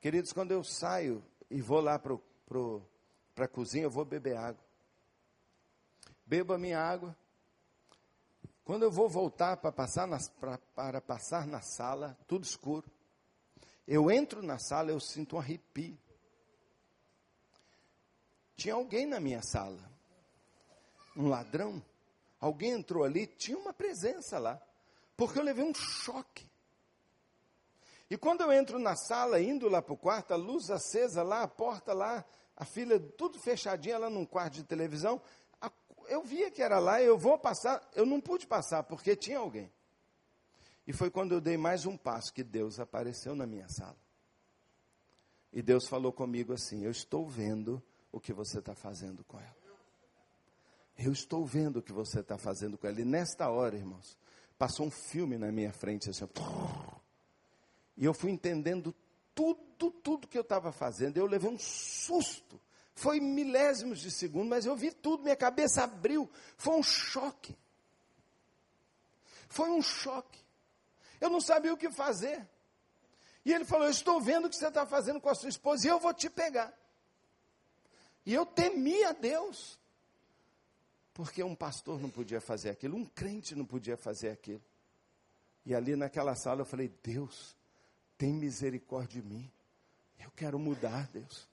Queridos, quando eu saio e vou lá para pro, a cozinha, eu vou beber água. Bebo a minha água. Quando eu vou voltar para passar, na, pra, para passar na sala, tudo escuro. Eu entro na sala, eu sinto um arrepio. Tinha alguém na minha sala. Um ladrão. Alguém entrou ali, tinha uma presença lá. Porque eu levei um choque. E quando eu entro na sala, indo lá para o quarto, a luz acesa lá, a porta lá, a filha tudo fechadinha lá num quarto de televisão, a, eu via que era lá, eu vou passar, eu não pude passar porque tinha alguém. E foi quando eu dei mais um passo que Deus apareceu na minha sala. E Deus falou comigo assim: Eu estou vendo o que você está fazendo com ela. Eu estou vendo o que você está fazendo com ela. E nesta hora, irmãos, passou um filme na minha frente, assim, e eu fui entendendo tudo, tudo que eu estava fazendo. Eu levei um susto. Foi milésimos de segundo, mas eu vi tudo, minha cabeça abriu. Foi um choque. Foi um choque. Eu não sabia o que fazer. E ele falou: Eu estou vendo o que você está fazendo com a sua esposa e eu vou te pegar. E eu temia Deus. Porque um pastor não podia fazer aquilo, um crente não podia fazer aquilo. E ali naquela sala eu falei: Deus, tem misericórdia de mim. Eu quero mudar, Deus.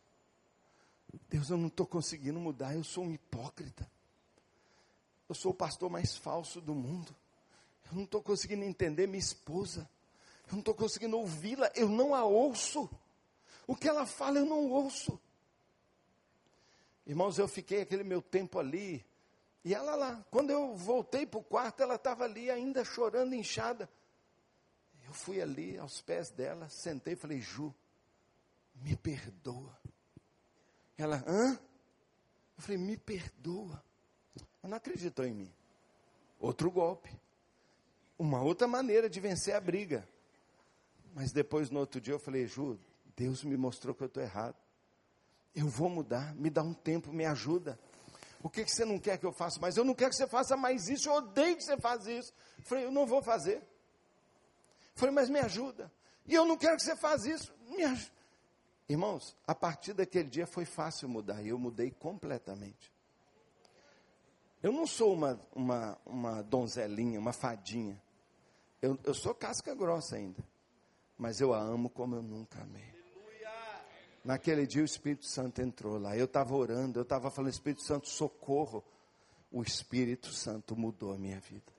Deus, eu não estou conseguindo mudar, eu sou um hipócrita. Eu sou o pastor mais falso do mundo. Eu não estou conseguindo entender minha esposa. Eu não estou conseguindo ouvi-la, eu não a ouço. O que ela fala, eu não ouço. Irmãos, eu fiquei aquele meu tempo ali. E ela lá, quando eu voltei para o quarto, ela estava ali ainda chorando, inchada. Eu fui ali aos pés dela, sentei e falei, Ju, me perdoa. Ela, hã? Eu falei, me perdoa. Ela não acreditou em mim. Outro golpe. Uma outra maneira de vencer a briga. Mas depois, no outro dia, eu falei, Ju, Deus me mostrou que eu estou errado. Eu vou mudar, me dá um tempo, me ajuda. O que, que você não quer que eu faça mais? Eu não quero que você faça mais isso, eu odeio que você faça isso. Falei, eu não vou fazer. Falei, mas me ajuda. E eu não quero que você faça isso. Me ajuda. Irmãos, a partir daquele dia foi fácil mudar. E eu mudei completamente. Eu não sou uma, uma, uma donzelinha, uma fadinha. Eu, eu sou casca grossa ainda. Mas eu a amo como eu nunca amei. Naquele dia o Espírito Santo entrou lá. Eu estava orando, eu estava falando, Espírito Santo, socorro. O Espírito Santo mudou a minha vida.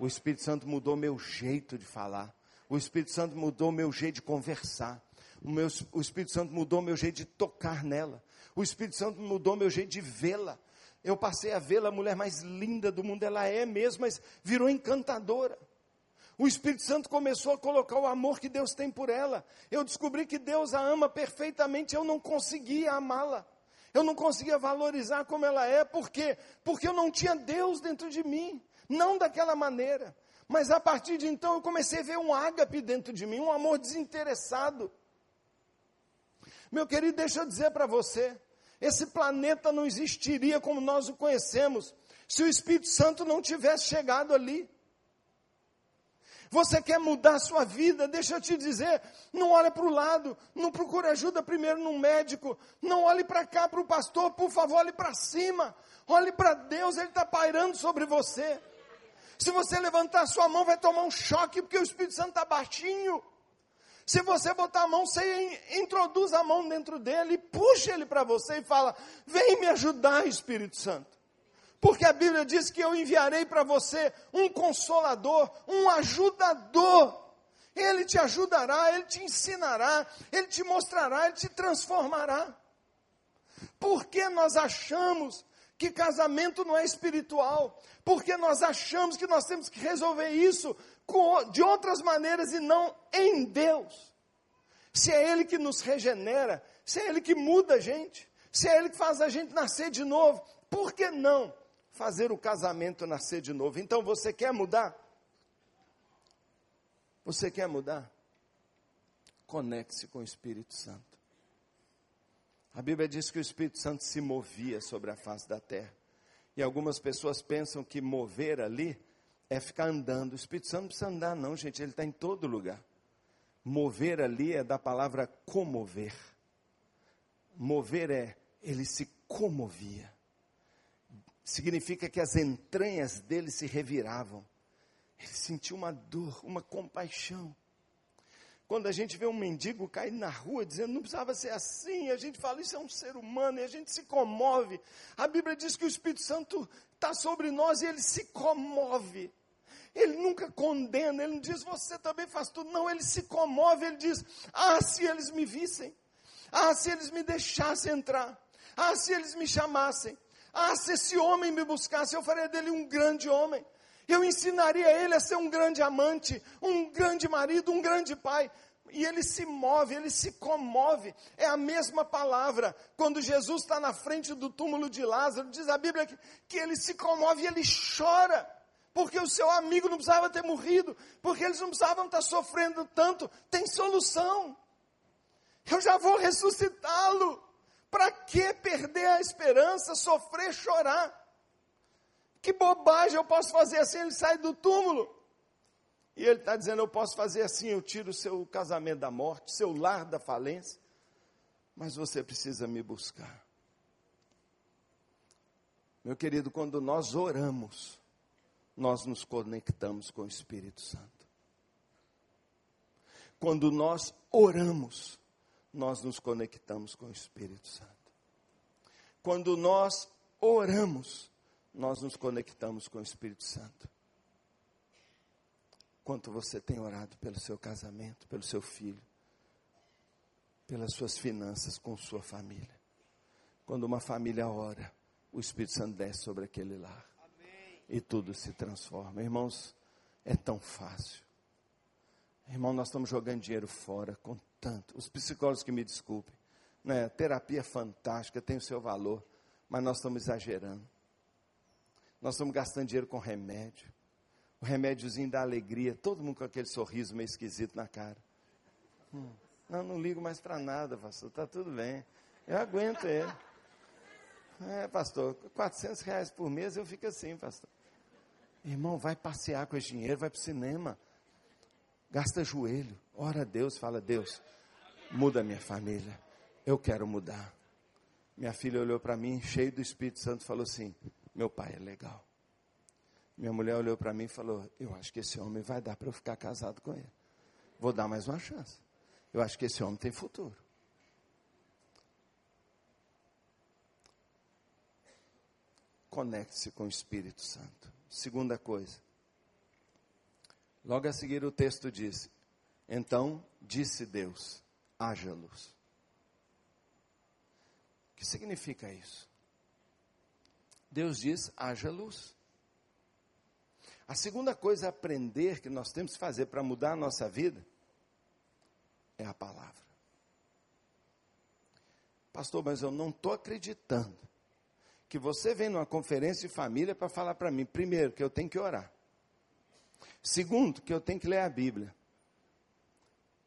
O Espírito Santo mudou meu jeito de falar. O Espírito Santo mudou meu jeito de conversar. O, meu, o Espírito Santo mudou meu jeito de tocar nela. O Espírito Santo mudou meu jeito de vê-la. Eu passei a vê-la a mulher mais linda do mundo. Ela é mesmo, mas virou encantadora. O Espírito Santo começou a colocar o amor que Deus tem por ela. Eu descobri que Deus a ama perfeitamente. Eu não conseguia amá-la. Eu não conseguia valorizar como ela é. Por quê? Porque eu não tinha Deus dentro de mim. Não daquela maneira. Mas a partir de então eu comecei a ver um ágape dentro de mim, um amor desinteressado. Meu querido, deixa eu dizer para você: esse planeta não existiria como nós o conhecemos se o Espírito Santo não tivesse chegado ali. Você quer mudar a sua vida? Deixa eu te dizer, não olhe para o lado, não procure ajuda primeiro num médico, não olhe para cá para o pastor, por favor, olhe para cima, olhe para Deus, Ele está pairando sobre você. Se você levantar a sua mão, vai tomar um choque, porque o Espírito Santo está baixinho. Se você botar a mão, você introduz a mão dentro dele, puxa ele para você e fala: Vem me ajudar, Espírito Santo. Porque a Bíblia diz que eu enviarei para você um consolador, um ajudador. Ele te ajudará, ele te ensinará, ele te mostrará, ele te transformará. Por que nós achamos que casamento não é espiritual, porque nós achamos que nós temos que resolver isso de outras maneiras e não em Deus. Se é Ele que nos regenera, se é Ele que muda a gente, se é Ele que faz a gente nascer de novo, por que não fazer o casamento nascer de novo? Então você quer mudar? Você quer mudar? Conecte-se com o Espírito Santo. A Bíblia diz que o Espírito Santo se movia sobre a face da terra. E algumas pessoas pensam que mover ali é ficar andando. O Espírito Santo não precisa andar, não, gente, ele está em todo lugar. Mover ali é da palavra comover. Mover é, ele se comovia. Significa que as entranhas dele se reviravam. Ele sentiu uma dor, uma compaixão. Quando a gente vê um mendigo cair na rua dizendo não precisava ser assim, a gente fala isso é um ser humano e a gente se comove. A Bíblia diz que o Espírito Santo está sobre nós e ele se comove. ele nunca condena, ele não diz, você também faz tudo. Não, ele se comove, ele diz, ah, se eles me vissem. Ah, se eles me deixassem entrar. Ah, se eles me chamassem. Ah, se esse homem me buscasse, eu faria dele um grande homem. Eu ensinaria ele a ser um grande amante, um grande marido, um grande pai. E ele se move, ele se comove. É a mesma palavra. Quando Jesus está na frente do túmulo de Lázaro, diz a Bíblia que, que ele se comove e ele chora. Porque o seu amigo não precisava ter morrido. Porque eles não precisavam estar sofrendo tanto. Tem solução. Eu já vou ressuscitá-lo. Para que perder a esperança, sofrer, chorar? Que bobagem eu posso fazer assim? Ele sai do túmulo. E ele está dizendo: Eu posso fazer assim, eu tiro o seu casamento da morte, seu lar da falência, mas você precisa me buscar. Meu querido, quando nós oramos, nós nos conectamos com o Espírito Santo. Quando nós oramos, nós nos conectamos com o Espírito Santo. Quando nós oramos, nós nos conectamos com o Espírito Santo. Quanto você tem orado pelo seu casamento, pelo seu filho, pelas suas finanças, com sua família. Quando uma família ora, o Espírito Santo desce sobre aquele lar. Amém. E tudo se transforma. Irmãos, é tão fácil. Irmão, nós estamos jogando dinheiro fora com tanto. Os psicólogos que me desculpem. Né? Terapia é fantástica, tem o seu valor, mas nós estamos exagerando. Nós estamos gastando dinheiro com remédio. O remédiozinho da alegria, todo mundo com aquele sorriso meio esquisito na cara. Hum, não, não ligo mais para nada, pastor, está tudo bem. Eu aguento ele. É, pastor, 400 reais por mês eu fico assim, pastor. Irmão, vai passear com esse dinheiro, vai para o cinema. Gasta joelho, ora a Deus, fala, Deus, muda minha família. Eu quero mudar. Minha filha olhou para mim, cheio do Espírito Santo, falou assim: Meu pai é legal. Minha mulher olhou para mim e falou: Eu acho que esse homem vai dar para eu ficar casado com ele. Vou dar mais uma chance. Eu acho que esse homem tem futuro. Conecte-se com o Espírito Santo. Segunda coisa. Logo a seguir o texto diz: Então disse Deus: haja luz. O que significa isso? Deus diz: haja luz. A segunda coisa a aprender que nós temos que fazer para mudar a nossa vida é a palavra. Pastor, mas eu não estou acreditando que você vem numa conferência de família para falar para mim, primeiro, que eu tenho que orar. Segundo, que eu tenho que ler a Bíblia.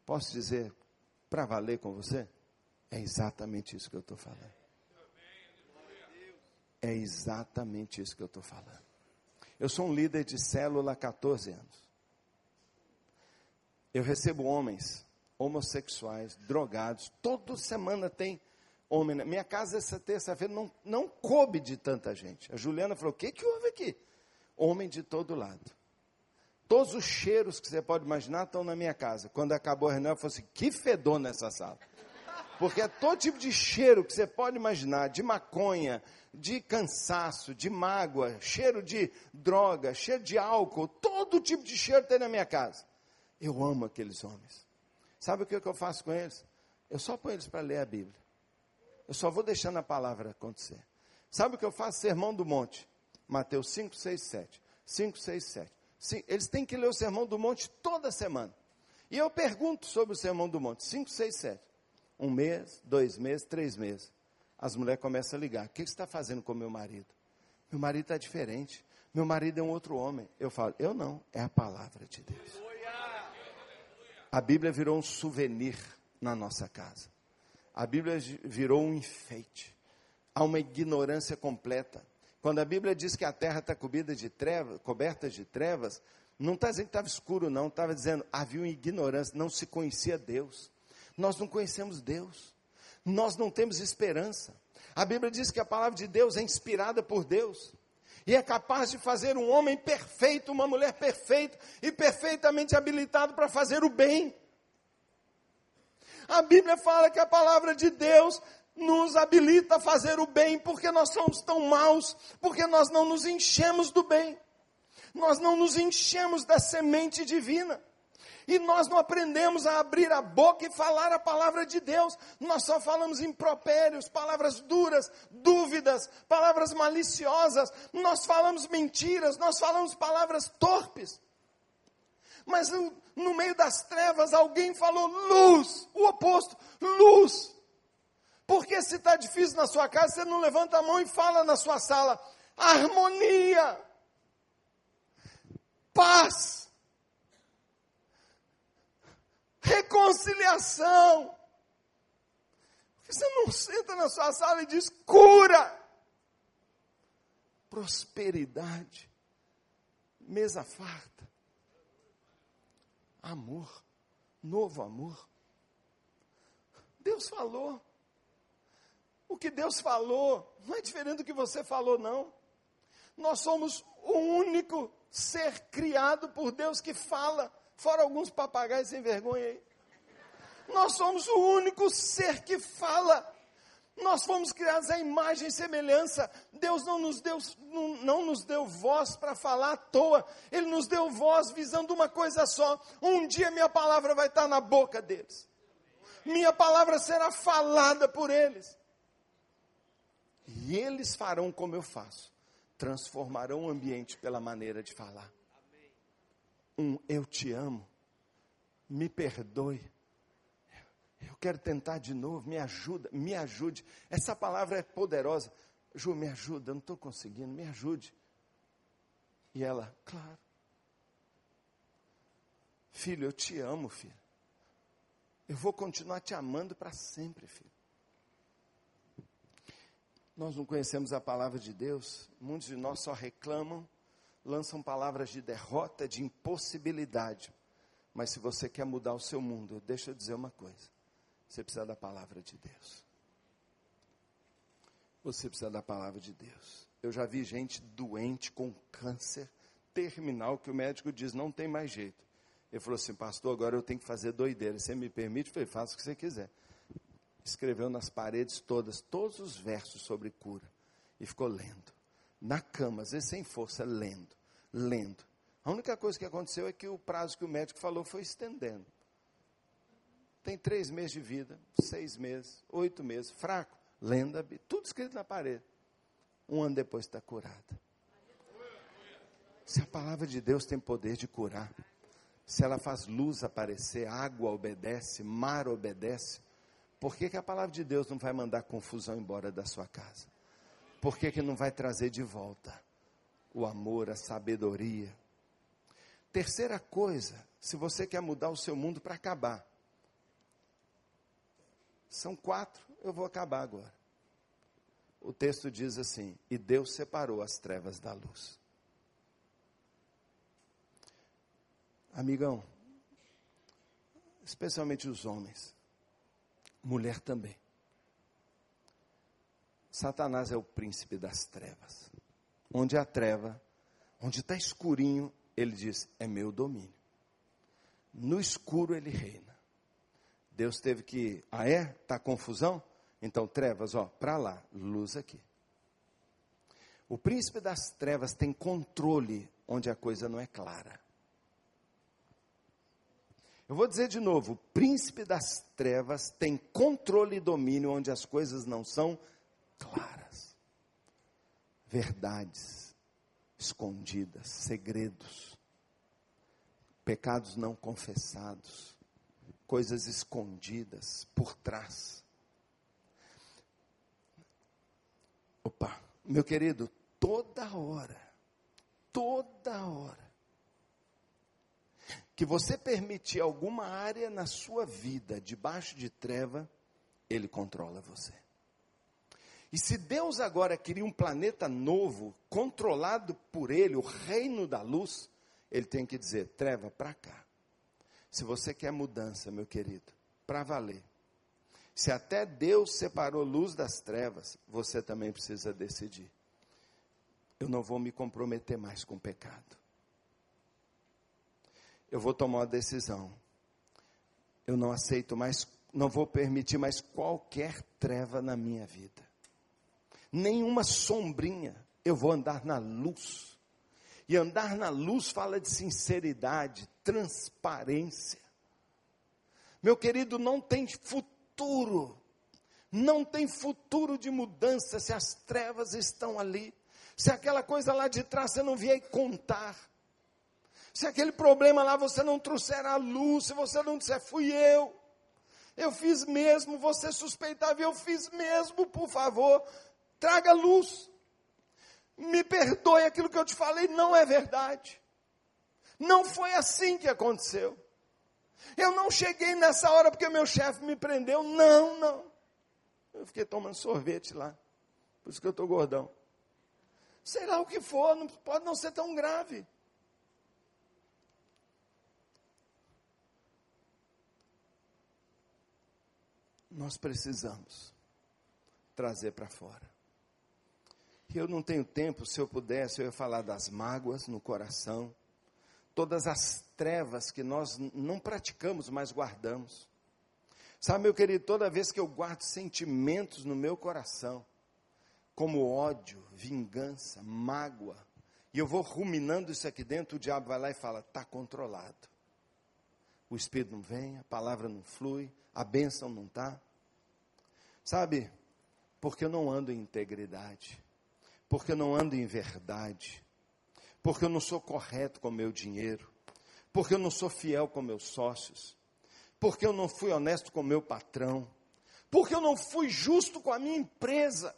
Posso dizer, para valer com você? É exatamente isso que eu estou falando. É exatamente isso que eu estou falando. Eu sou um líder de célula há 14 anos. Eu recebo homens homossexuais, drogados, toda semana tem homem. Minha casa essa terça-feira não, não coube de tanta gente. A Juliana falou: o que, que houve aqui? Homem de todo lado. Todos os cheiros que você pode imaginar estão na minha casa. Quando acabou a reunião, eu falei assim: que fedor nessa sala. Porque é todo tipo de cheiro que você pode imaginar, de maconha, de cansaço, de mágoa, cheiro de droga, cheiro de álcool, todo tipo de cheiro tem na minha casa. Eu amo aqueles homens. Sabe o que, que eu faço com eles? Eu só ponho eles para ler a Bíblia. Eu só vou deixando a palavra acontecer. Sabe o que eu faço? Sermão do Monte. Mateus 5, 6, 7. 5, 6, 7. Sim, eles têm que ler o Sermão do Monte toda semana. E eu pergunto sobre o Sermão do Monte, 5, 6, 7. Um mês, dois meses, três meses. As mulheres começam a ligar. O que você está fazendo com meu marido? Meu marido está diferente. Meu marido é um outro homem. Eu falo, eu não, é a palavra de Deus. A Bíblia virou um souvenir na nossa casa. A Bíblia virou um enfeite. Há uma ignorância completa. Quando a Bíblia diz que a terra está coberta de trevas, não está dizendo que estava escuro, não. Estava dizendo havia uma ignorância, não se conhecia Deus. Nós não conhecemos Deus. Nós não temos esperança. A Bíblia diz que a palavra de Deus é inspirada por Deus. E é capaz de fazer um homem perfeito, uma mulher perfeita e perfeitamente habilitado para fazer o bem. A Bíblia fala que a palavra de Deus nos habilita a fazer o bem, porque nós somos tão maus, porque nós não nos enchemos do bem. nós não nos enchemos da semente divina. E nós não aprendemos a abrir a boca e falar a palavra de Deus. Nós só falamos impropérios, palavras duras, dúvidas, palavras maliciosas. Nós falamos mentiras, nós falamos palavras torpes. Mas no, no meio das trevas alguém falou luz, o oposto, luz. Porque se está difícil na sua casa, você não levanta a mão e fala na sua sala, harmonia, paz, reconciliação. Você não senta na sua sala e diz cura, prosperidade, mesa farta, amor, novo amor. Deus falou. O que Deus falou não é diferente do que você falou, não. Nós somos o único ser criado por Deus que fala, fora alguns papagaios sem vergonha aí. Nós somos o único ser que fala. Nós fomos criados à imagem e semelhança. Deus não nos deu, não, não nos deu voz para falar à toa. Ele nos deu voz visando uma coisa só. Um dia minha palavra vai estar na boca deles. Minha palavra será falada por eles. E eles farão como eu faço. Transformarão o ambiente pela maneira de falar. Um eu te amo. Me perdoe. Eu quero tentar de novo. Me ajuda, me ajude. Essa palavra é poderosa. Ju, me ajuda, eu não estou conseguindo, me ajude. E ela, claro. Filho, eu te amo, filho. Eu vou continuar te amando para sempre, filho nós não conhecemos a palavra de Deus, muitos de nós só reclamam, lançam palavras de derrota, de impossibilidade. Mas se você quer mudar o seu mundo, deixa eu dizer uma coisa: você precisa da palavra de Deus. Você precisa da palavra de Deus. Eu já vi gente doente com câncer terminal que o médico diz não tem mais jeito. Ele falou assim, pastor, agora eu tenho que fazer doideira. Você me permite? Eu falei, faça o que você quiser escreveu nas paredes todas, todos os versos sobre cura. E ficou lendo. Na cama, às vezes sem força, lendo, lendo. A única coisa que aconteceu é que o prazo que o médico falou foi estendendo. Tem três meses de vida, seis meses, oito meses, fraco, lendo, tudo escrito na parede. Um ano depois está curada. Se a palavra de Deus tem poder de curar, se ela faz luz aparecer, água obedece, mar obedece, por que, que a palavra de Deus não vai mandar confusão embora da sua casa? Por que, que não vai trazer de volta o amor, a sabedoria? Terceira coisa, se você quer mudar o seu mundo para acabar. São quatro, eu vou acabar agora. O texto diz assim: E Deus separou as trevas da luz. Amigão, especialmente os homens, mulher também. Satanás é o príncipe das trevas. Onde há treva, onde está escurinho, ele diz: é meu domínio. No escuro ele reina. Deus teve que, ah é? Está confusão? Então, trevas, ó, para lá, luz aqui. O príncipe das trevas tem controle onde a coisa não é clara. Eu vou dizer de novo: o príncipe das trevas tem controle e domínio onde as coisas não são claras. Verdades escondidas, segredos, pecados não confessados, coisas escondidas por trás. Opa, meu querido, toda hora, toda hora, que você permitir alguma área na sua vida debaixo de treva, ele controla você. E se Deus agora queria um planeta novo, controlado por Ele, o reino da luz, Ele tem que dizer: treva para cá. Se você quer mudança, meu querido, para valer. Se até Deus separou luz das trevas, você também precisa decidir. Eu não vou me comprometer mais com o pecado eu vou tomar uma decisão. Eu não aceito mais, não vou permitir mais qualquer treva na minha vida. Nenhuma sombrinha. Eu vou andar na luz. E andar na luz fala de sinceridade, transparência. Meu querido, não tem futuro, não tem futuro de mudança se as trevas estão ali, se aquela coisa lá de trás você não vier contar, se aquele problema lá você não trouxer a luz, se você não disser, fui eu, eu fiz mesmo, você suspeitava, eu fiz mesmo, por favor, traga luz. Me perdoe aquilo que eu te falei, não é verdade. Não foi assim que aconteceu. Eu não cheguei nessa hora porque meu chefe me prendeu. Não, não. Eu fiquei tomando sorvete lá. Por isso que eu estou gordão. Sei lá o que for, não, pode não ser tão grave. Nós precisamos trazer para fora. Eu não tenho tempo, se eu pudesse, eu ia falar das mágoas no coração todas as trevas que nós não praticamos, mas guardamos. Sabe, meu querido, toda vez que eu guardo sentimentos no meu coração, como ódio, vingança, mágoa, e eu vou ruminando isso aqui dentro, o diabo vai lá e fala: está controlado. O Espírito não vem, a palavra não flui, a bênção não está. Sabe, porque eu não ando em integridade, porque eu não ando em verdade, porque eu não sou correto com o meu dinheiro, porque eu não sou fiel com meus sócios, porque eu não fui honesto com meu patrão, porque eu não fui justo com a minha empresa.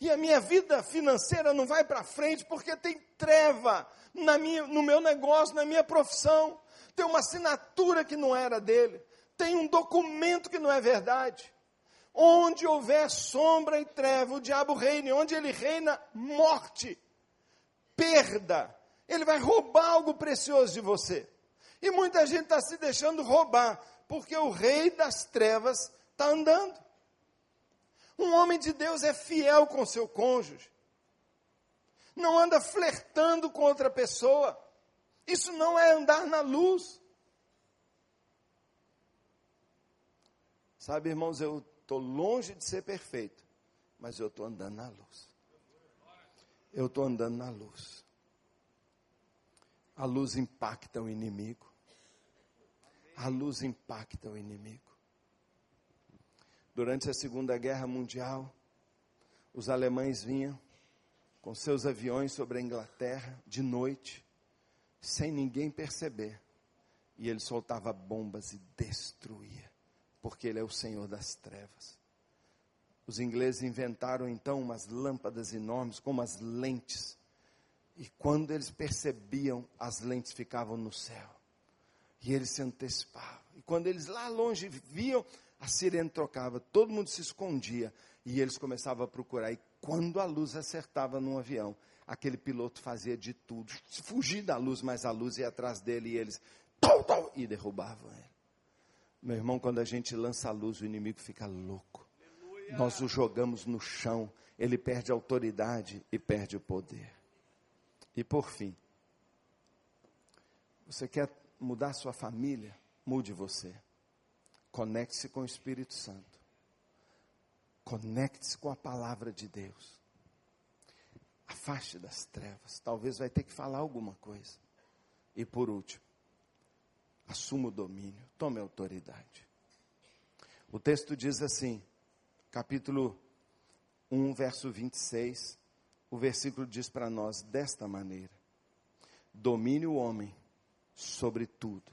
E a minha vida financeira não vai para frente porque tem treva na minha, no meu negócio, na minha profissão. Tem uma assinatura que não era dele. Tem um documento que não é verdade. Onde houver sombra e treva, o diabo reina. Onde ele reina, morte perda. Ele vai roubar algo precioso de você. E muita gente está se deixando roubar, porque o rei das trevas está andando. Um homem de Deus é fiel com seu cônjuge. Não anda flertando com outra pessoa. Isso não é andar na luz. Sabe, irmãos, eu estou longe de ser perfeito, mas eu estou andando na luz eu estou andando na luz. A luz impacta o inimigo. A luz impacta o inimigo. Durante a Segunda Guerra Mundial, os alemães vinham com seus aviões sobre a Inglaterra de noite, sem ninguém perceber. E ele soltava bombas e destruía, porque ele é o Senhor das trevas. Os ingleses inventaram então umas lâmpadas enormes com umas lentes. E quando eles percebiam, as lentes ficavam no céu. E eles se antecipavam. E quando eles lá longe viam, a sirene trocava, todo mundo se escondia. E eles começavam a procurar. E quando a luz acertava num avião, aquele piloto fazia de tudo, fugir da luz, mas a luz ia atrás dele e eles e derrubavam ele. Meu irmão, quando a gente lança a luz, o inimigo fica louco nós o jogamos no chão, ele perde a autoridade e perde o poder. E por fim, você quer mudar sua família? Mude você. Conecte-se com o Espírito Santo. Conecte-se com a palavra de Deus. Afaste das trevas. Talvez vai ter que falar alguma coisa. E por último, assuma o domínio. Tome autoridade. O texto diz assim: capítulo 1, verso 26, o versículo diz para nós desta maneira: Domine o homem sobre tudo,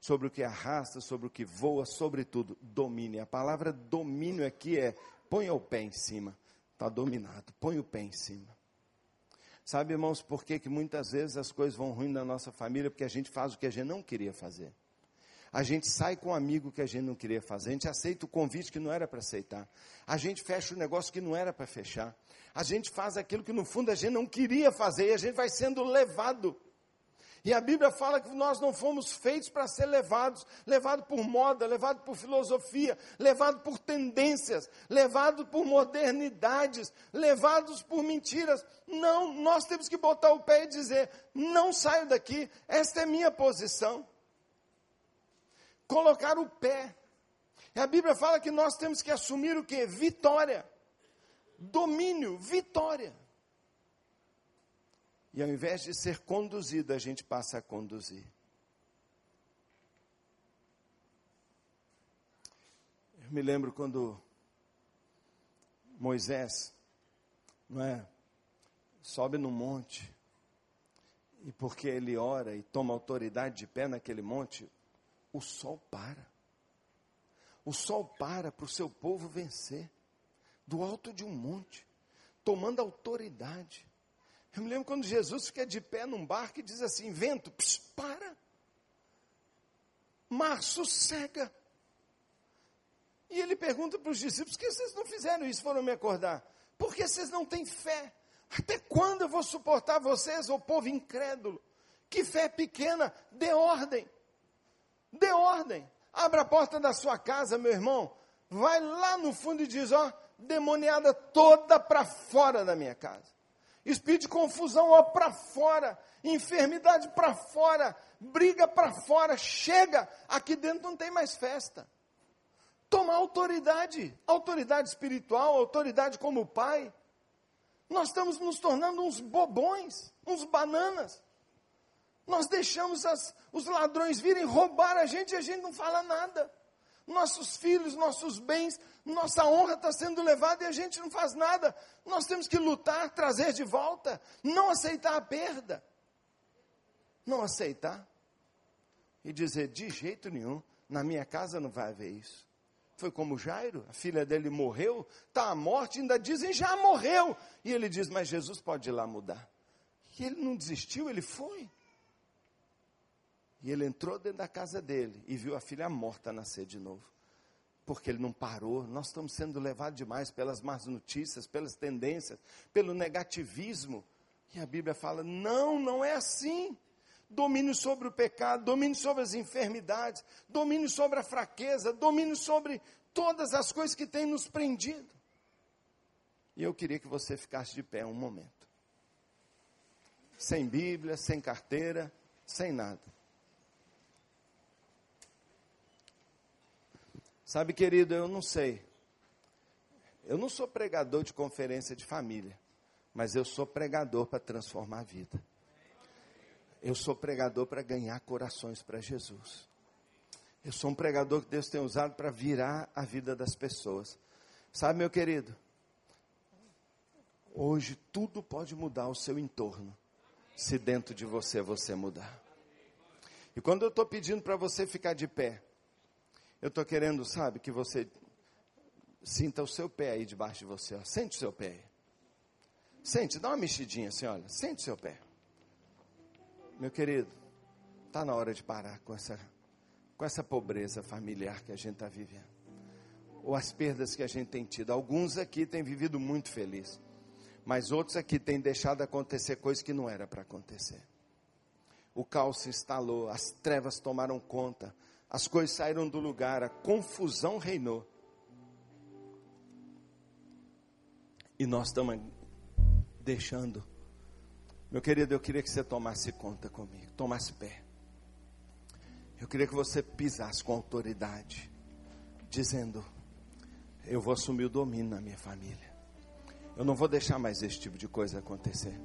sobre o que arrasta, sobre o que voa, sobre tudo, domine. A palavra domínio aqui é ponha o pé em cima, está dominado, põe o pé em cima. Sabe, irmãos, por que, que muitas vezes as coisas vão ruim na nossa família? Porque a gente faz o que a gente não queria fazer. A gente sai com um amigo que a gente não queria fazer, a gente aceita o convite que não era para aceitar. A gente fecha o negócio que não era para fechar. A gente faz aquilo que no fundo a gente não queria fazer e a gente vai sendo levado. E a Bíblia fala que nós não fomos feitos para ser levados, levado por moda, levado por filosofia, levado por tendências, levado por modernidades, levados por mentiras. Não, nós temos que botar o pé e dizer: não saio daqui, esta é minha posição colocar o pé. E a Bíblia fala que nós temos que assumir o que? Vitória. Domínio, vitória. E ao invés de ser conduzido, a gente passa a conduzir. Eu me lembro quando Moisés, não é, sobe no monte e porque ele ora e toma autoridade de pé naquele monte, o sol para. O sol para para o seu povo vencer do alto de um monte, tomando autoridade. Eu me lembro quando Jesus fica de pé num barco e diz assim: vento, pss, para. Mar, sossega. E ele pergunta para os discípulos: por que vocês não fizeram isso? Foram me acordar. Porque vocês não têm fé. Até quando eu vou suportar vocês, ô povo incrédulo? Que fé pequena, dê ordem. Dê ordem. Abra a porta da sua casa, meu irmão. Vai lá no fundo e diz: ó, demoniada toda para fora da minha casa espírito de confusão, ó, para fora, enfermidade para fora, briga para fora, chega, aqui dentro não tem mais festa. Toma autoridade, autoridade espiritual, autoridade como pai. Nós estamos nos tornando uns bobões, uns bananas. Nós deixamos as, os ladrões virem roubar a gente e a gente não fala nada nossos filhos, nossos bens, nossa honra está sendo levada e a gente não faz nada. Nós temos que lutar, trazer de volta, não aceitar a perda. Não aceitar e dizer: de jeito nenhum, na minha casa não vai haver isso. Foi como Jairo, a filha dele morreu, está à morte, ainda dizem já morreu. E ele diz: Mas Jesus pode ir lá mudar. E ele não desistiu, ele foi. E ele entrou dentro da casa dele e viu a filha morta nascer de novo. Porque ele não parou. Nós estamos sendo levados demais pelas más notícias, pelas tendências, pelo negativismo. E a Bíblia fala: não, não é assim. Domínio sobre o pecado, domínio sobre as enfermidades, domínio sobre a fraqueza, domínio sobre todas as coisas que têm nos prendido. E eu queria que você ficasse de pé um momento. Sem Bíblia, sem carteira, sem nada. Sabe, querido, eu não sei. Eu não sou pregador de conferência de família, mas eu sou pregador para transformar a vida. Eu sou pregador para ganhar corações para Jesus. Eu sou um pregador que Deus tem usado para virar a vida das pessoas. Sabe, meu querido? Hoje tudo pode mudar o seu entorno, se dentro de você você mudar. E quando eu estou pedindo para você ficar de pé, eu estou querendo, sabe, que você sinta o seu pé aí debaixo de você. Ó. Sente o seu pé. Sente, dá uma mexidinha assim, olha. Sente o seu pé. Meu querido, está na hora de parar com essa, com essa pobreza familiar que a gente está vivendo. Ou as perdas que a gente tem tido. Alguns aqui têm vivido muito feliz. Mas outros aqui têm deixado acontecer coisas que não era para acontecer. O caos se instalou, as trevas tomaram conta, as coisas saíram do lugar, a confusão reinou. E nós estamos deixando. Meu querido, eu queria que você tomasse conta comigo, tomasse pé. Eu queria que você pisasse com autoridade, dizendo: Eu vou assumir o domínio na minha família. Eu não vou deixar mais esse tipo de coisa acontecer.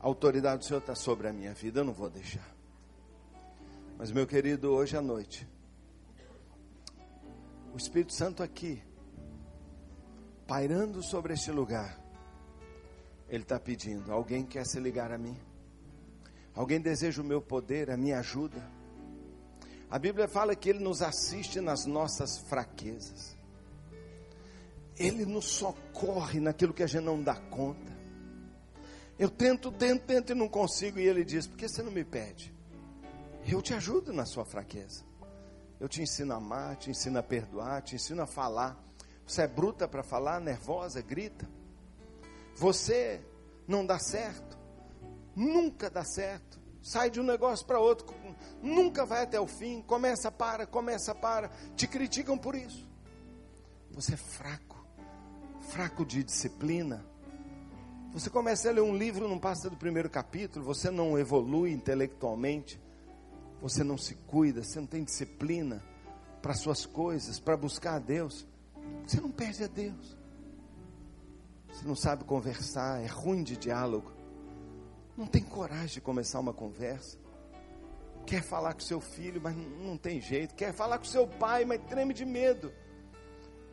A autoridade do Senhor está sobre a minha vida, eu não vou deixar. Mas, meu querido, hoje à noite, o Espírito Santo aqui, pairando sobre este lugar, ele está pedindo: alguém quer se ligar a mim? Alguém deseja o meu poder, a minha ajuda? A Bíblia fala que Ele nos assiste nas nossas fraquezas. Ele nos socorre naquilo que a gente não dá conta. Eu tento, tento, tento e não consigo. E Ele diz: Por que você não me pede? Eu te ajudo na sua fraqueza. Eu te ensino a amar, te ensino a perdoar, te ensino a falar. Você é bruta para falar, nervosa, grita. Você não dá certo. Nunca dá certo. Sai de um negócio para outro, nunca vai até o fim. Começa, para, começa, para. Te criticam por isso. Você é fraco, fraco de disciplina. Você começa a ler um livro, não passa do primeiro capítulo, você não evolui intelectualmente você não se cuida, você não tem disciplina para suas coisas, para buscar a Deus, você não perde a Deus. Você não sabe conversar, é ruim de diálogo. Não tem coragem de começar uma conversa. Quer falar com seu filho, mas não tem jeito. Quer falar com seu pai, mas treme de medo.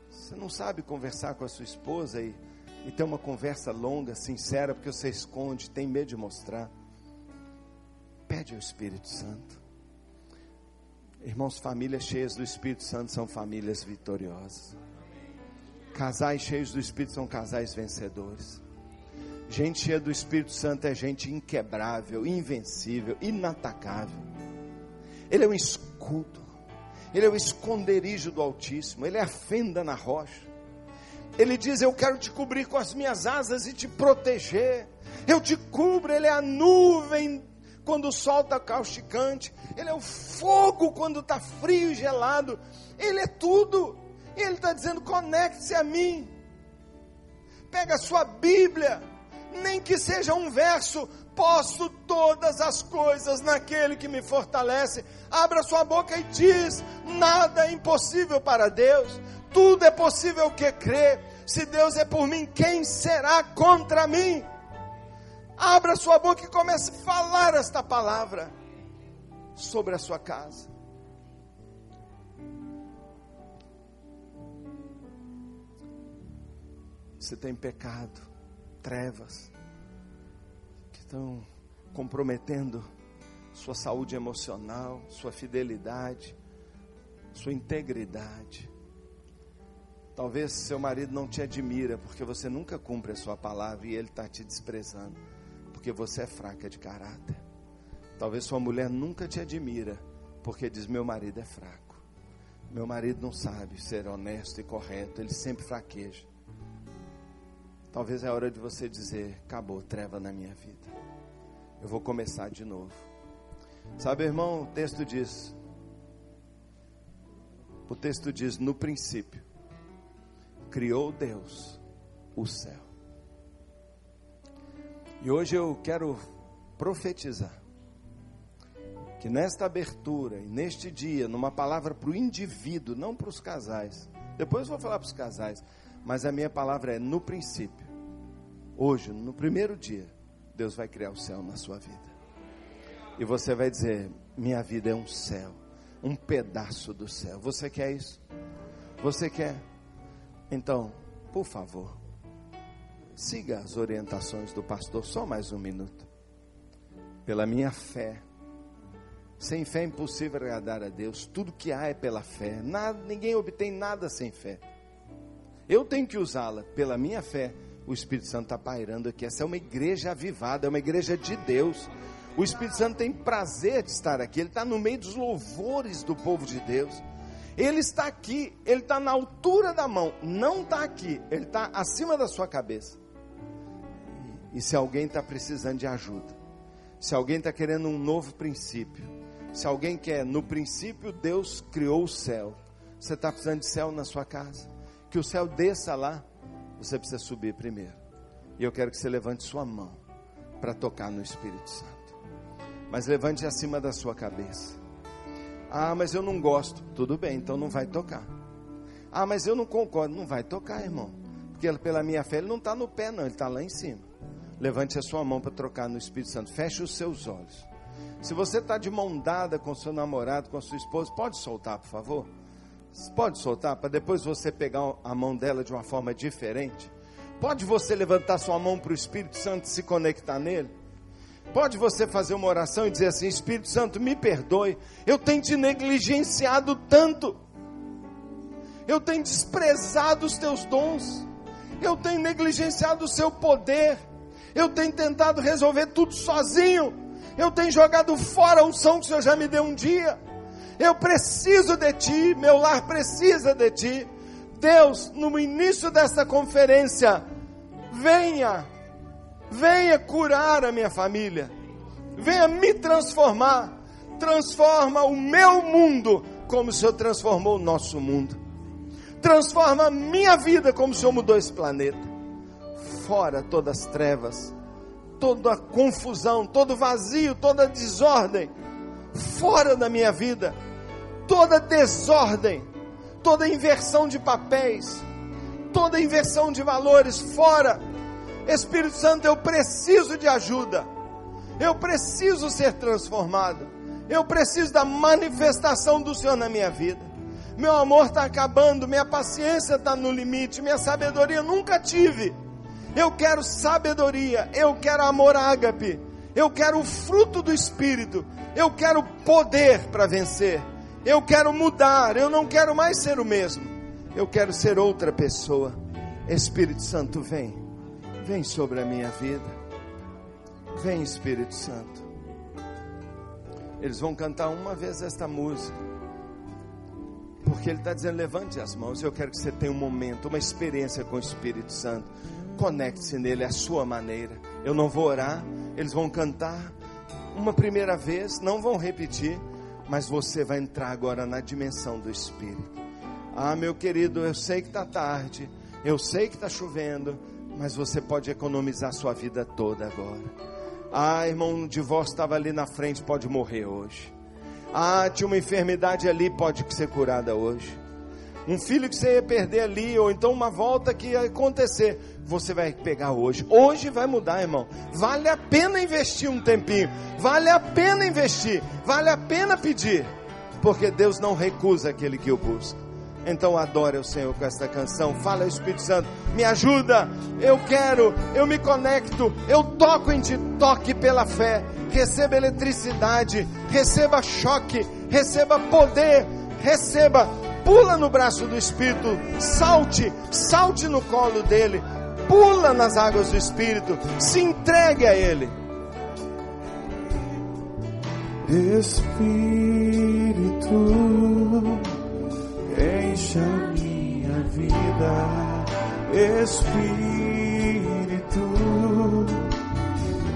Você não sabe conversar com a sua esposa e, e ter uma conversa longa, sincera, porque você esconde, tem medo de mostrar. Pede ao Espírito Santo. Irmãos, famílias cheias do Espírito Santo são famílias vitoriosas. Casais cheios do Espírito são casais vencedores. Gente cheia do Espírito Santo é gente inquebrável, invencível, inatacável. Ele é um escudo, ele é o esconderijo do Altíssimo, ele é a fenda na rocha. Ele diz: Eu quero te cobrir com as minhas asas e te proteger. Eu te cubro, ele é a nuvem quando o sol está causticante, ele é o fogo quando está frio e gelado, ele é tudo. E ele está dizendo: conecte-se a mim. Pega a sua Bíblia, nem que seja um verso, posso todas as coisas naquele que me fortalece. Abra sua boca e diz: nada é impossível para Deus, tudo é possível que crê. Se Deus é por mim, quem será contra mim? Abra sua boca e comece a falar esta palavra sobre a sua casa. Você tem pecado, trevas, que estão comprometendo sua saúde emocional, sua fidelidade, sua integridade. Talvez seu marido não te admira porque você nunca cumpre a sua palavra e ele está te desprezando porque você é fraca de caráter. Talvez sua mulher nunca te admira, porque diz: meu marido é fraco. Meu marido não sabe ser honesto e correto, ele sempre fraqueja. Talvez é hora de você dizer: acabou, treva na minha vida. Eu vou começar de novo. Sabe, irmão, o texto diz: o texto diz: no princípio, criou Deus o céu. E hoje eu quero profetizar que nesta abertura e neste dia, numa palavra para o indivíduo, não para os casais. Depois vou falar para os casais, mas a minha palavra é no princípio. Hoje, no primeiro dia, Deus vai criar o céu na sua vida. E você vai dizer: minha vida é um céu, um pedaço do céu. Você quer isso? Você quer? Então, por favor, Siga as orientações do pastor, só mais um minuto. Pela minha fé. Sem fé é impossível agradar a Deus. Tudo que há é pela fé. Nada, ninguém obtém nada sem fé. Eu tenho que usá-la pela minha fé. O Espírito Santo está pairando aqui. Essa é uma igreja avivada, é uma igreja de Deus. O Espírito Santo tem prazer de estar aqui. Ele está no meio dos louvores do povo de Deus. Ele está aqui, ele está na altura da mão, não está aqui, ele está acima da sua cabeça. E se alguém está precisando de ajuda, se alguém está querendo um novo princípio, se alguém quer, no princípio Deus criou o céu, você está precisando de céu na sua casa, que o céu desça lá, você precisa subir primeiro. E eu quero que você levante sua mão para tocar no Espírito Santo. Mas levante acima da sua cabeça. Ah, mas eu não gosto. Tudo bem, então não vai tocar. Ah, mas eu não concordo. Não vai tocar, irmão. Porque pela minha fé ele não está no pé, não, ele está lá em cima. Levante a sua mão para trocar no Espírito Santo. Feche os seus olhos. Se você está de mão dada com seu namorado, com a sua esposa, pode soltar, por favor? Pode soltar, para depois você pegar a mão dela de uma forma diferente. Pode você levantar sua mão para o Espírito Santo se conectar nele? Pode você fazer uma oração e dizer assim: Espírito Santo, me perdoe, eu tenho te negligenciado tanto, eu tenho desprezado os teus dons, eu tenho negligenciado o seu poder, eu tenho tentado resolver tudo sozinho. Eu tenho jogado fora a unção que o Senhor já me deu um dia. Eu preciso de Ti, meu lar precisa de Ti. Deus, no início desta conferência, venha, venha curar a minha família, venha me transformar, transforma o meu mundo como o Senhor transformou o nosso mundo, transforma a minha vida como o Senhor mudou esse planeta fora todas as trevas, toda a confusão, todo vazio, toda desordem, fora da minha vida, toda desordem, toda inversão de papéis, toda inversão de valores, fora. Espírito Santo, eu preciso de ajuda. Eu preciso ser transformado. Eu preciso da manifestação do Senhor na minha vida. Meu amor está acabando, minha paciência está no limite, minha sabedoria nunca tive. Eu quero sabedoria, eu quero amor ágape, eu quero o fruto do Espírito, eu quero poder para vencer, eu quero mudar, eu não quero mais ser o mesmo, eu quero ser outra pessoa. Espírito Santo, vem, vem sobre a minha vida, vem Espírito Santo. Eles vão cantar uma vez esta música, porque Ele está dizendo: levante as mãos. Eu quero que você tenha um momento, uma experiência com o Espírito Santo. Conecte-se nele, é a sua maneira. Eu não vou orar, eles vão cantar uma primeira vez, não vão repetir, mas você vai entrar agora na dimensão do Espírito. Ah, meu querido, eu sei que está tarde, eu sei que está chovendo, mas você pode economizar sua vida toda agora. Ah, irmão, um divórcio estava ali na frente, pode morrer hoje. Ah, tinha uma enfermidade ali, pode ser curada hoje. Um filho que você ia perder ali, ou então uma volta que ia acontecer, você vai pegar hoje. Hoje vai mudar, irmão. Vale a pena investir um tempinho. Vale a pena investir. Vale a pena pedir. Porque Deus não recusa aquele que o busca. Então adore o Senhor com esta canção. Fala, Espírito Santo, me ajuda. Eu quero, eu me conecto, eu toco em ti, toque pela fé. Receba eletricidade, receba choque, receba poder, receba, pula no braço do Espírito, salte, salte no colo dele, pula nas águas do Espírito, se entregue a Ele. Espírito, encha minha vida, Espírito,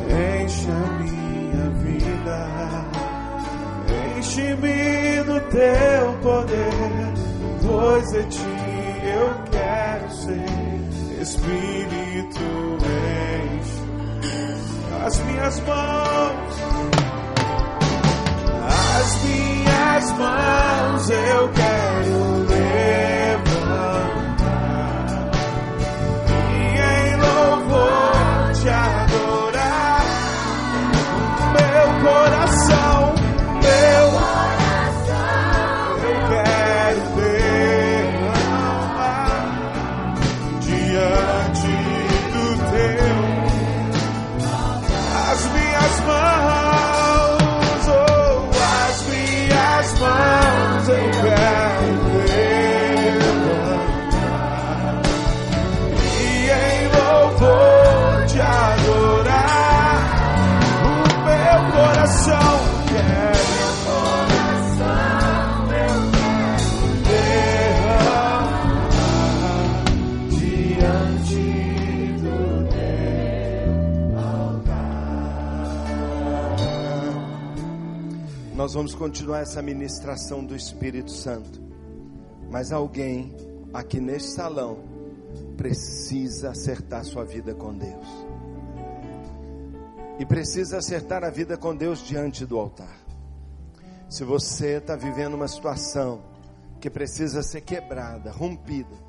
encha minha vida, enche-me do teu poder, pois de ti eu quero ser. Espírito enche as minhas mãos, vamos continuar essa ministração do Espírito Santo. Mas alguém aqui neste salão precisa acertar sua vida com Deus. E precisa acertar a vida com Deus diante do altar. Se você está vivendo uma situação que precisa ser quebrada, rompida,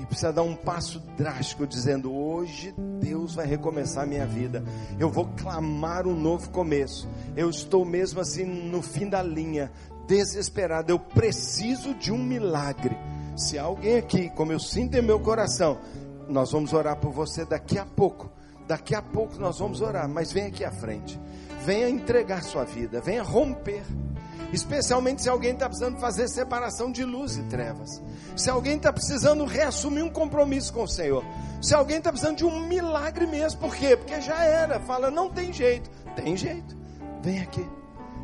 e precisa dar um passo drástico, dizendo: Hoje Deus vai recomeçar a minha vida. Eu vou clamar um novo começo. Eu estou mesmo assim no fim da linha, desesperado. Eu preciso de um milagre. Se alguém aqui, como eu sinto em meu coração, nós vamos orar por você daqui a pouco. Daqui a pouco nós vamos orar, mas vem aqui à frente. Venha entregar sua vida, venha romper. Especialmente se alguém está precisando fazer separação de luz e trevas. Se alguém está precisando reassumir um compromisso com o Senhor. Se alguém está precisando de um milagre mesmo. Por quê? Porque já era. Fala, não tem jeito. Tem jeito. Vem aqui.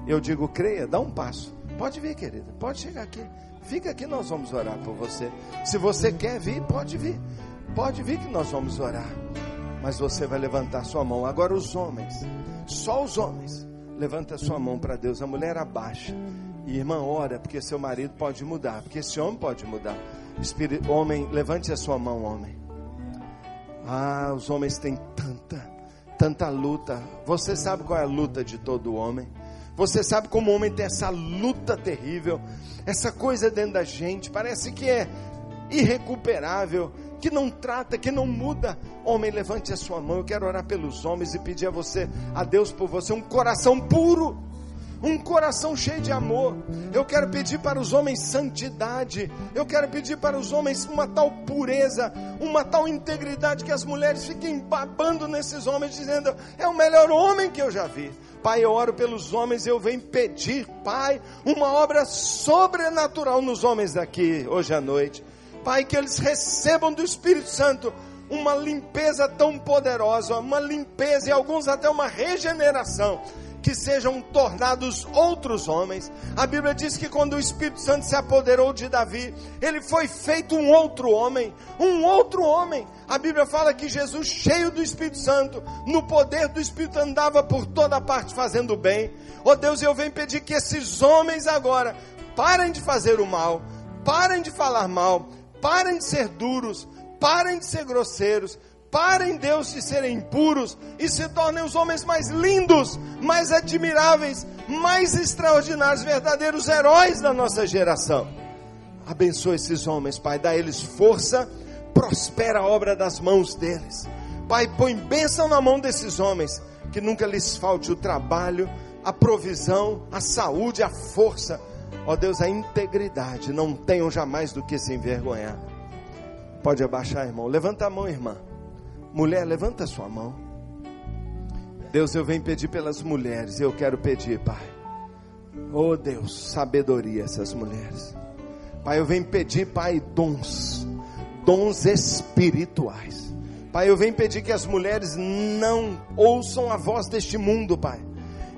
Eu digo, creia, dá um passo. Pode vir, querida. Pode chegar aqui. Fica aqui, nós vamos orar por você. Se você quer vir, pode vir. Pode vir que nós vamos orar. Mas você vai levantar sua mão. Agora os homens. Só os homens levanta sua mão para Deus, a mulher abaixa. E irmã, ora, porque seu marido pode mudar, porque esse homem pode mudar. Espírito, homem, levante a sua mão, homem. Ah, os homens têm tanta, tanta luta. Você sabe qual é a luta de todo homem? Você sabe como o homem tem essa luta terrível, essa coisa dentro da gente, parece que é irrecuperável, que não trata, que não muda. Homem, levante a sua mão. Eu quero orar pelos homens e pedir a você, a Deus por você, um coração puro um coração cheio de amor. Eu quero pedir para os homens santidade. Eu quero pedir para os homens uma tal pureza, uma tal integridade que as mulheres fiquem babando nesses homens, dizendo: é o melhor homem que eu já vi. Pai, eu oro pelos homens, eu venho pedir, Pai, uma obra sobrenatural nos homens daqui hoje à noite. Pai, que eles recebam do Espírito Santo uma limpeza tão poderosa, uma limpeza e alguns até uma regeneração que sejam tornados outros homens. A Bíblia diz que quando o Espírito Santo se apoderou de Davi, ele foi feito um outro homem, um outro homem. A Bíblia fala que Jesus, cheio do Espírito Santo, no poder do Espírito, andava por toda parte fazendo bem. Oh Deus, eu venho pedir que esses homens agora parem de fazer o mal, parem de falar mal, parem de ser duros, parem de ser grosseiros, Parem, Deus, de serem impuros e se tornem os homens mais lindos, mais admiráveis, mais extraordinários, verdadeiros heróis da nossa geração. Abençoa esses homens, Pai, dá eles força, prospera a obra das mãos deles. Pai, põe bênção na mão desses homens, que nunca lhes falte o trabalho, a provisão, a saúde, a força. Ó Deus, a integridade. Não tenham jamais do que se envergonhar. Pode abaixar, irmão. Levanta a mão, irmã. Mulher, levanta sua mão. Deus, eu venho pedir pelas mulheres. Eu quero pedir, Pai. Oh Deus, sabedoria essas mulheres. Pai, eu venho pedir, Pai, dons, dons espirituais. Pai, eu venho pedir que as mulheres não ouçam a voz deste mundo, Pai.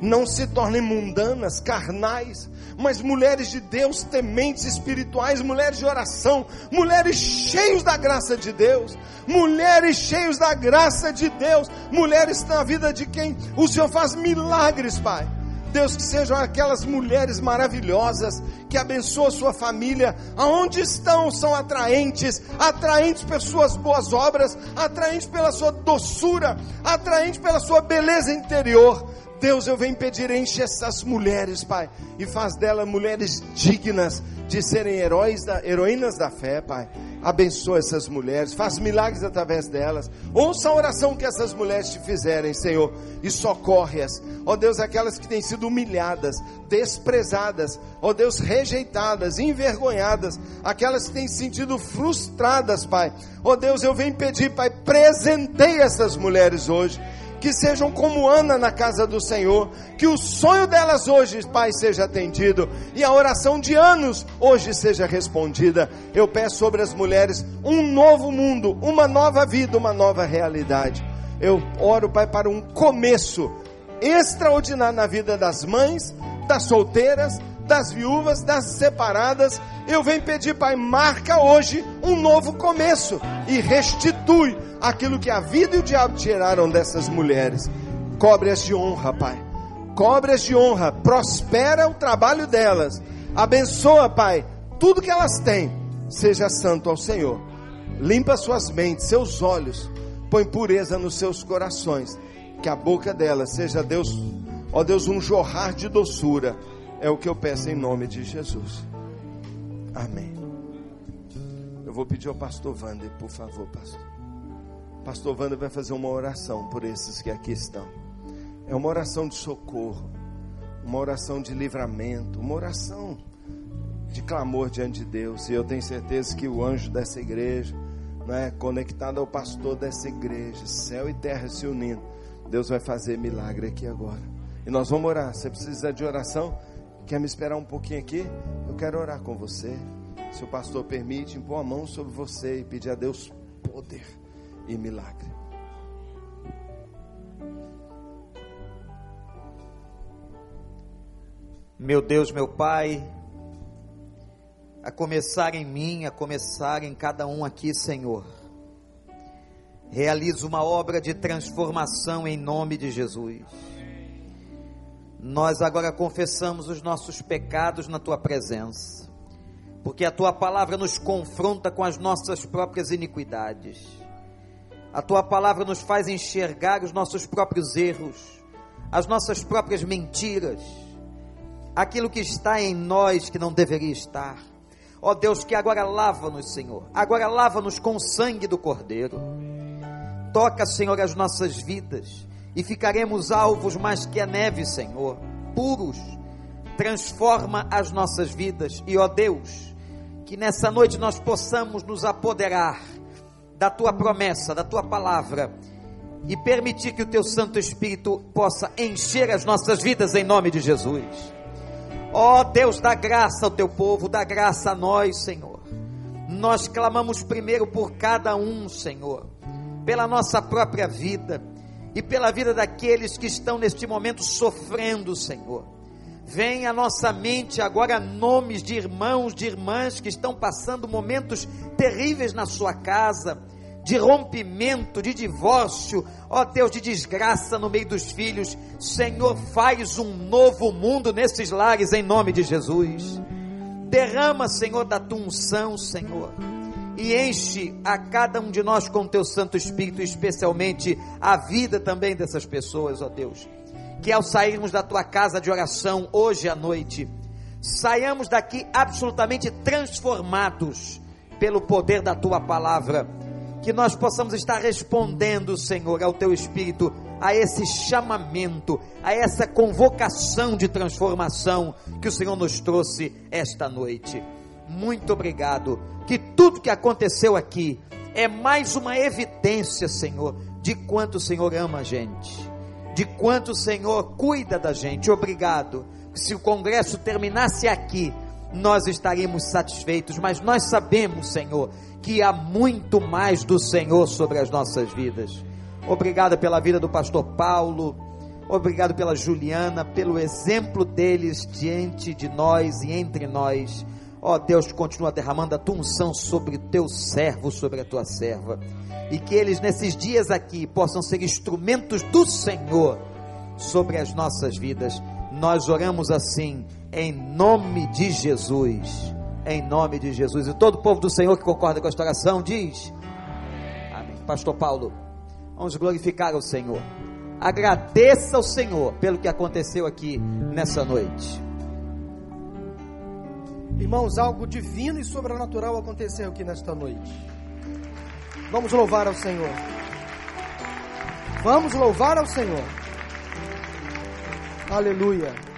Não se tornem mundanas, carnais, mas mulheres de Deus, tementes espirituais, mulheres de oração, mulheres cheios da graça de Deus, mulheres cheios da graça de Deus, mulheres na vida de quem o Senhor faz milagres, Pai. Deus, que sejam aquelas mulheres maravilhosas que abençoam sua família, aonde estão, são atraentes, atraentes pelas suas boas obras, atraentes pela sua doçura, atraentes pela sua beleza interior. Deus, eu venho pedir, enche essas mulheres, Pai, e faz delas mulheres dignas de serem heróis da, heroínas da fé, Pai. Abençoa essas mulheres, faz milagres através delas. Ouça a oração que essas mulheres te fizerem, Senhor, e socorre-as. Ó Deus, aquelas que têm sido humilhadas, desprezadas, ó Deus, rejeitadas, envergonhadas, aquelas que têm sentido frustradas, Pai. Ó Deus, eu venho pedir, Pai, presenteie essas mulheres hoje que sejam como Ana na casa do Senhor, que o sonho delas hoje, Pai, seja atendido e a oração de anos hoje seja respondida. Eu peço sobre as mulheres um novo mundo, uma nova vida, uma nova realidade. Eu oro, Pai, para um começo extraordinário na vida das mães, das solteiras, das viúvas, das separadas. Eu venho pedir, Pai, marca hoje um novo começo e restitui aquilo que a vida e o diabo tiraram dessas mulheres. Cobre-as de honra, Pai. Cobre-as de honra. Prospera o trabalho delas. Abençoa, Pai, tudo que elas têm. Seja santo ao Senhor. Limpa suas mentes, seus olhos. Põe pureza nos seus corações. Que a boca delas seja Deus, ó Deus, um jorrar de doçura. É o que eu peço em nome de Jesus. Amém. Eu vou pedir ao pastor Wander, por favor, pastor. Pastor Wanda vai fazer uma oração por esses que aqui estão. É uma oração de socorro, uma oração de livramento, uma oração de clamor diante de Deus. E eu tenho certeza que o anjo dessa igreja, né, conectado ao pastor dessa igreja, céu e terra se unindo, Deus vai fazer milagre aqui agora. E nós vamos orar. Você precisa de oração? Quer me esperar um pouquinho aqui? Eu quero orar com você. Se o pastor permite, impor a mão sobre você e pedir a Deus poder e milagre. Meu Deus, meu Pai, a começar em mim, a começar em cada um aqui, Senhor. Realiza uma obra de transformação em nome de Jesus. Nós agora confessamos os nossos pecados na tua presença, porque a tua palavra nos confronta com as nossas próprias iniquidades. A tua palavra nos faz enxergar os nossos próprios erros, as nossas próprias mentiras, aquilo que está em nós que não deveria estar. Ó Deus, que agora lava-nos, Senhor. Agora lava-nos com o sangue do Cordeiro. Toca, Senhor, as nossas vidas e ficaremos alvos mais que a neve, Senhor, puros. Transforma as nossas vidas e, ó Deus, que nessa noite nós possamos nos apoderar da tua promessa, da tua palavra e permitir que o teu Santo Espírito possa encher as nossas vidas em nome de Jesus. Ó Deus, dá graça ao teu povo, dá graça a nós, Senhor. Nós clamamos primeiro por cada um, Senhor, pela nossa própria vida e pela vida daqueles que estão neste momento sofrendo, Senhor. Vem à nossa mente agora nomes de irmãos, de irmãs que estão passando momentos terríveis na sua casa, de rompimento, de divórcio, ó Deus, de desgraça no meio dos filhos. Senhor, faz um novo mundo nesses lares em nome de Jesus. Derrama, Senhor, da tua unção, Senhor. E enche a cada um de nós com teu Santo Espírito, especialmente a vida também dessas pessoas, ó Deus. Que ao sairmos da tua casa de oração hoje à noite, saiamos daqui absolutamente transformados pelo poder da tua palavra que nós possamos estar respondendo, Senhor, ao Teu Espírito, a esse chamamento, a essa convocação de transformação que o Senhor nos trouxe esta noite. Muito obrigado. Que tudo que aconteceu aqui é mais uma evidência, Senhor, de quanto o Senhor ama a gente, de quanto o Senhor cuida da gente. Obrigado. Se o congresso terminasse aqui, nós estaríamos satisfeitos, mas nós sabemos, Senhor, que há muito mais do Senhor sobre as nossas vidas. Obrigado pela vida do pastor Paulo, obrigado pela Juliana, pelo exemplo deles diante de nós e entre nós. Ó oh, Deus, continua derramando a tua unção sobre o teu servo, sobre a tua serva. E que eles nesses dias aqui possam ser instrumentos do Senhor sobre as nossas vidas. Nós oramos assim, em nome de Jesus em nome de Jesus. E todo o povo do Senhor que concorda com esta oração diz: Amém. Pastor Paulo, vamos glorificar o Senhor. Agradeça ao Senhor pelo que aconteceu aqui nessa noite. Irmãos, algo divino e sobrenatural aconteceu aqui nesta noite. Vamos louvar ao Senhor. Vamos louvar ao Senhor. Aleluia.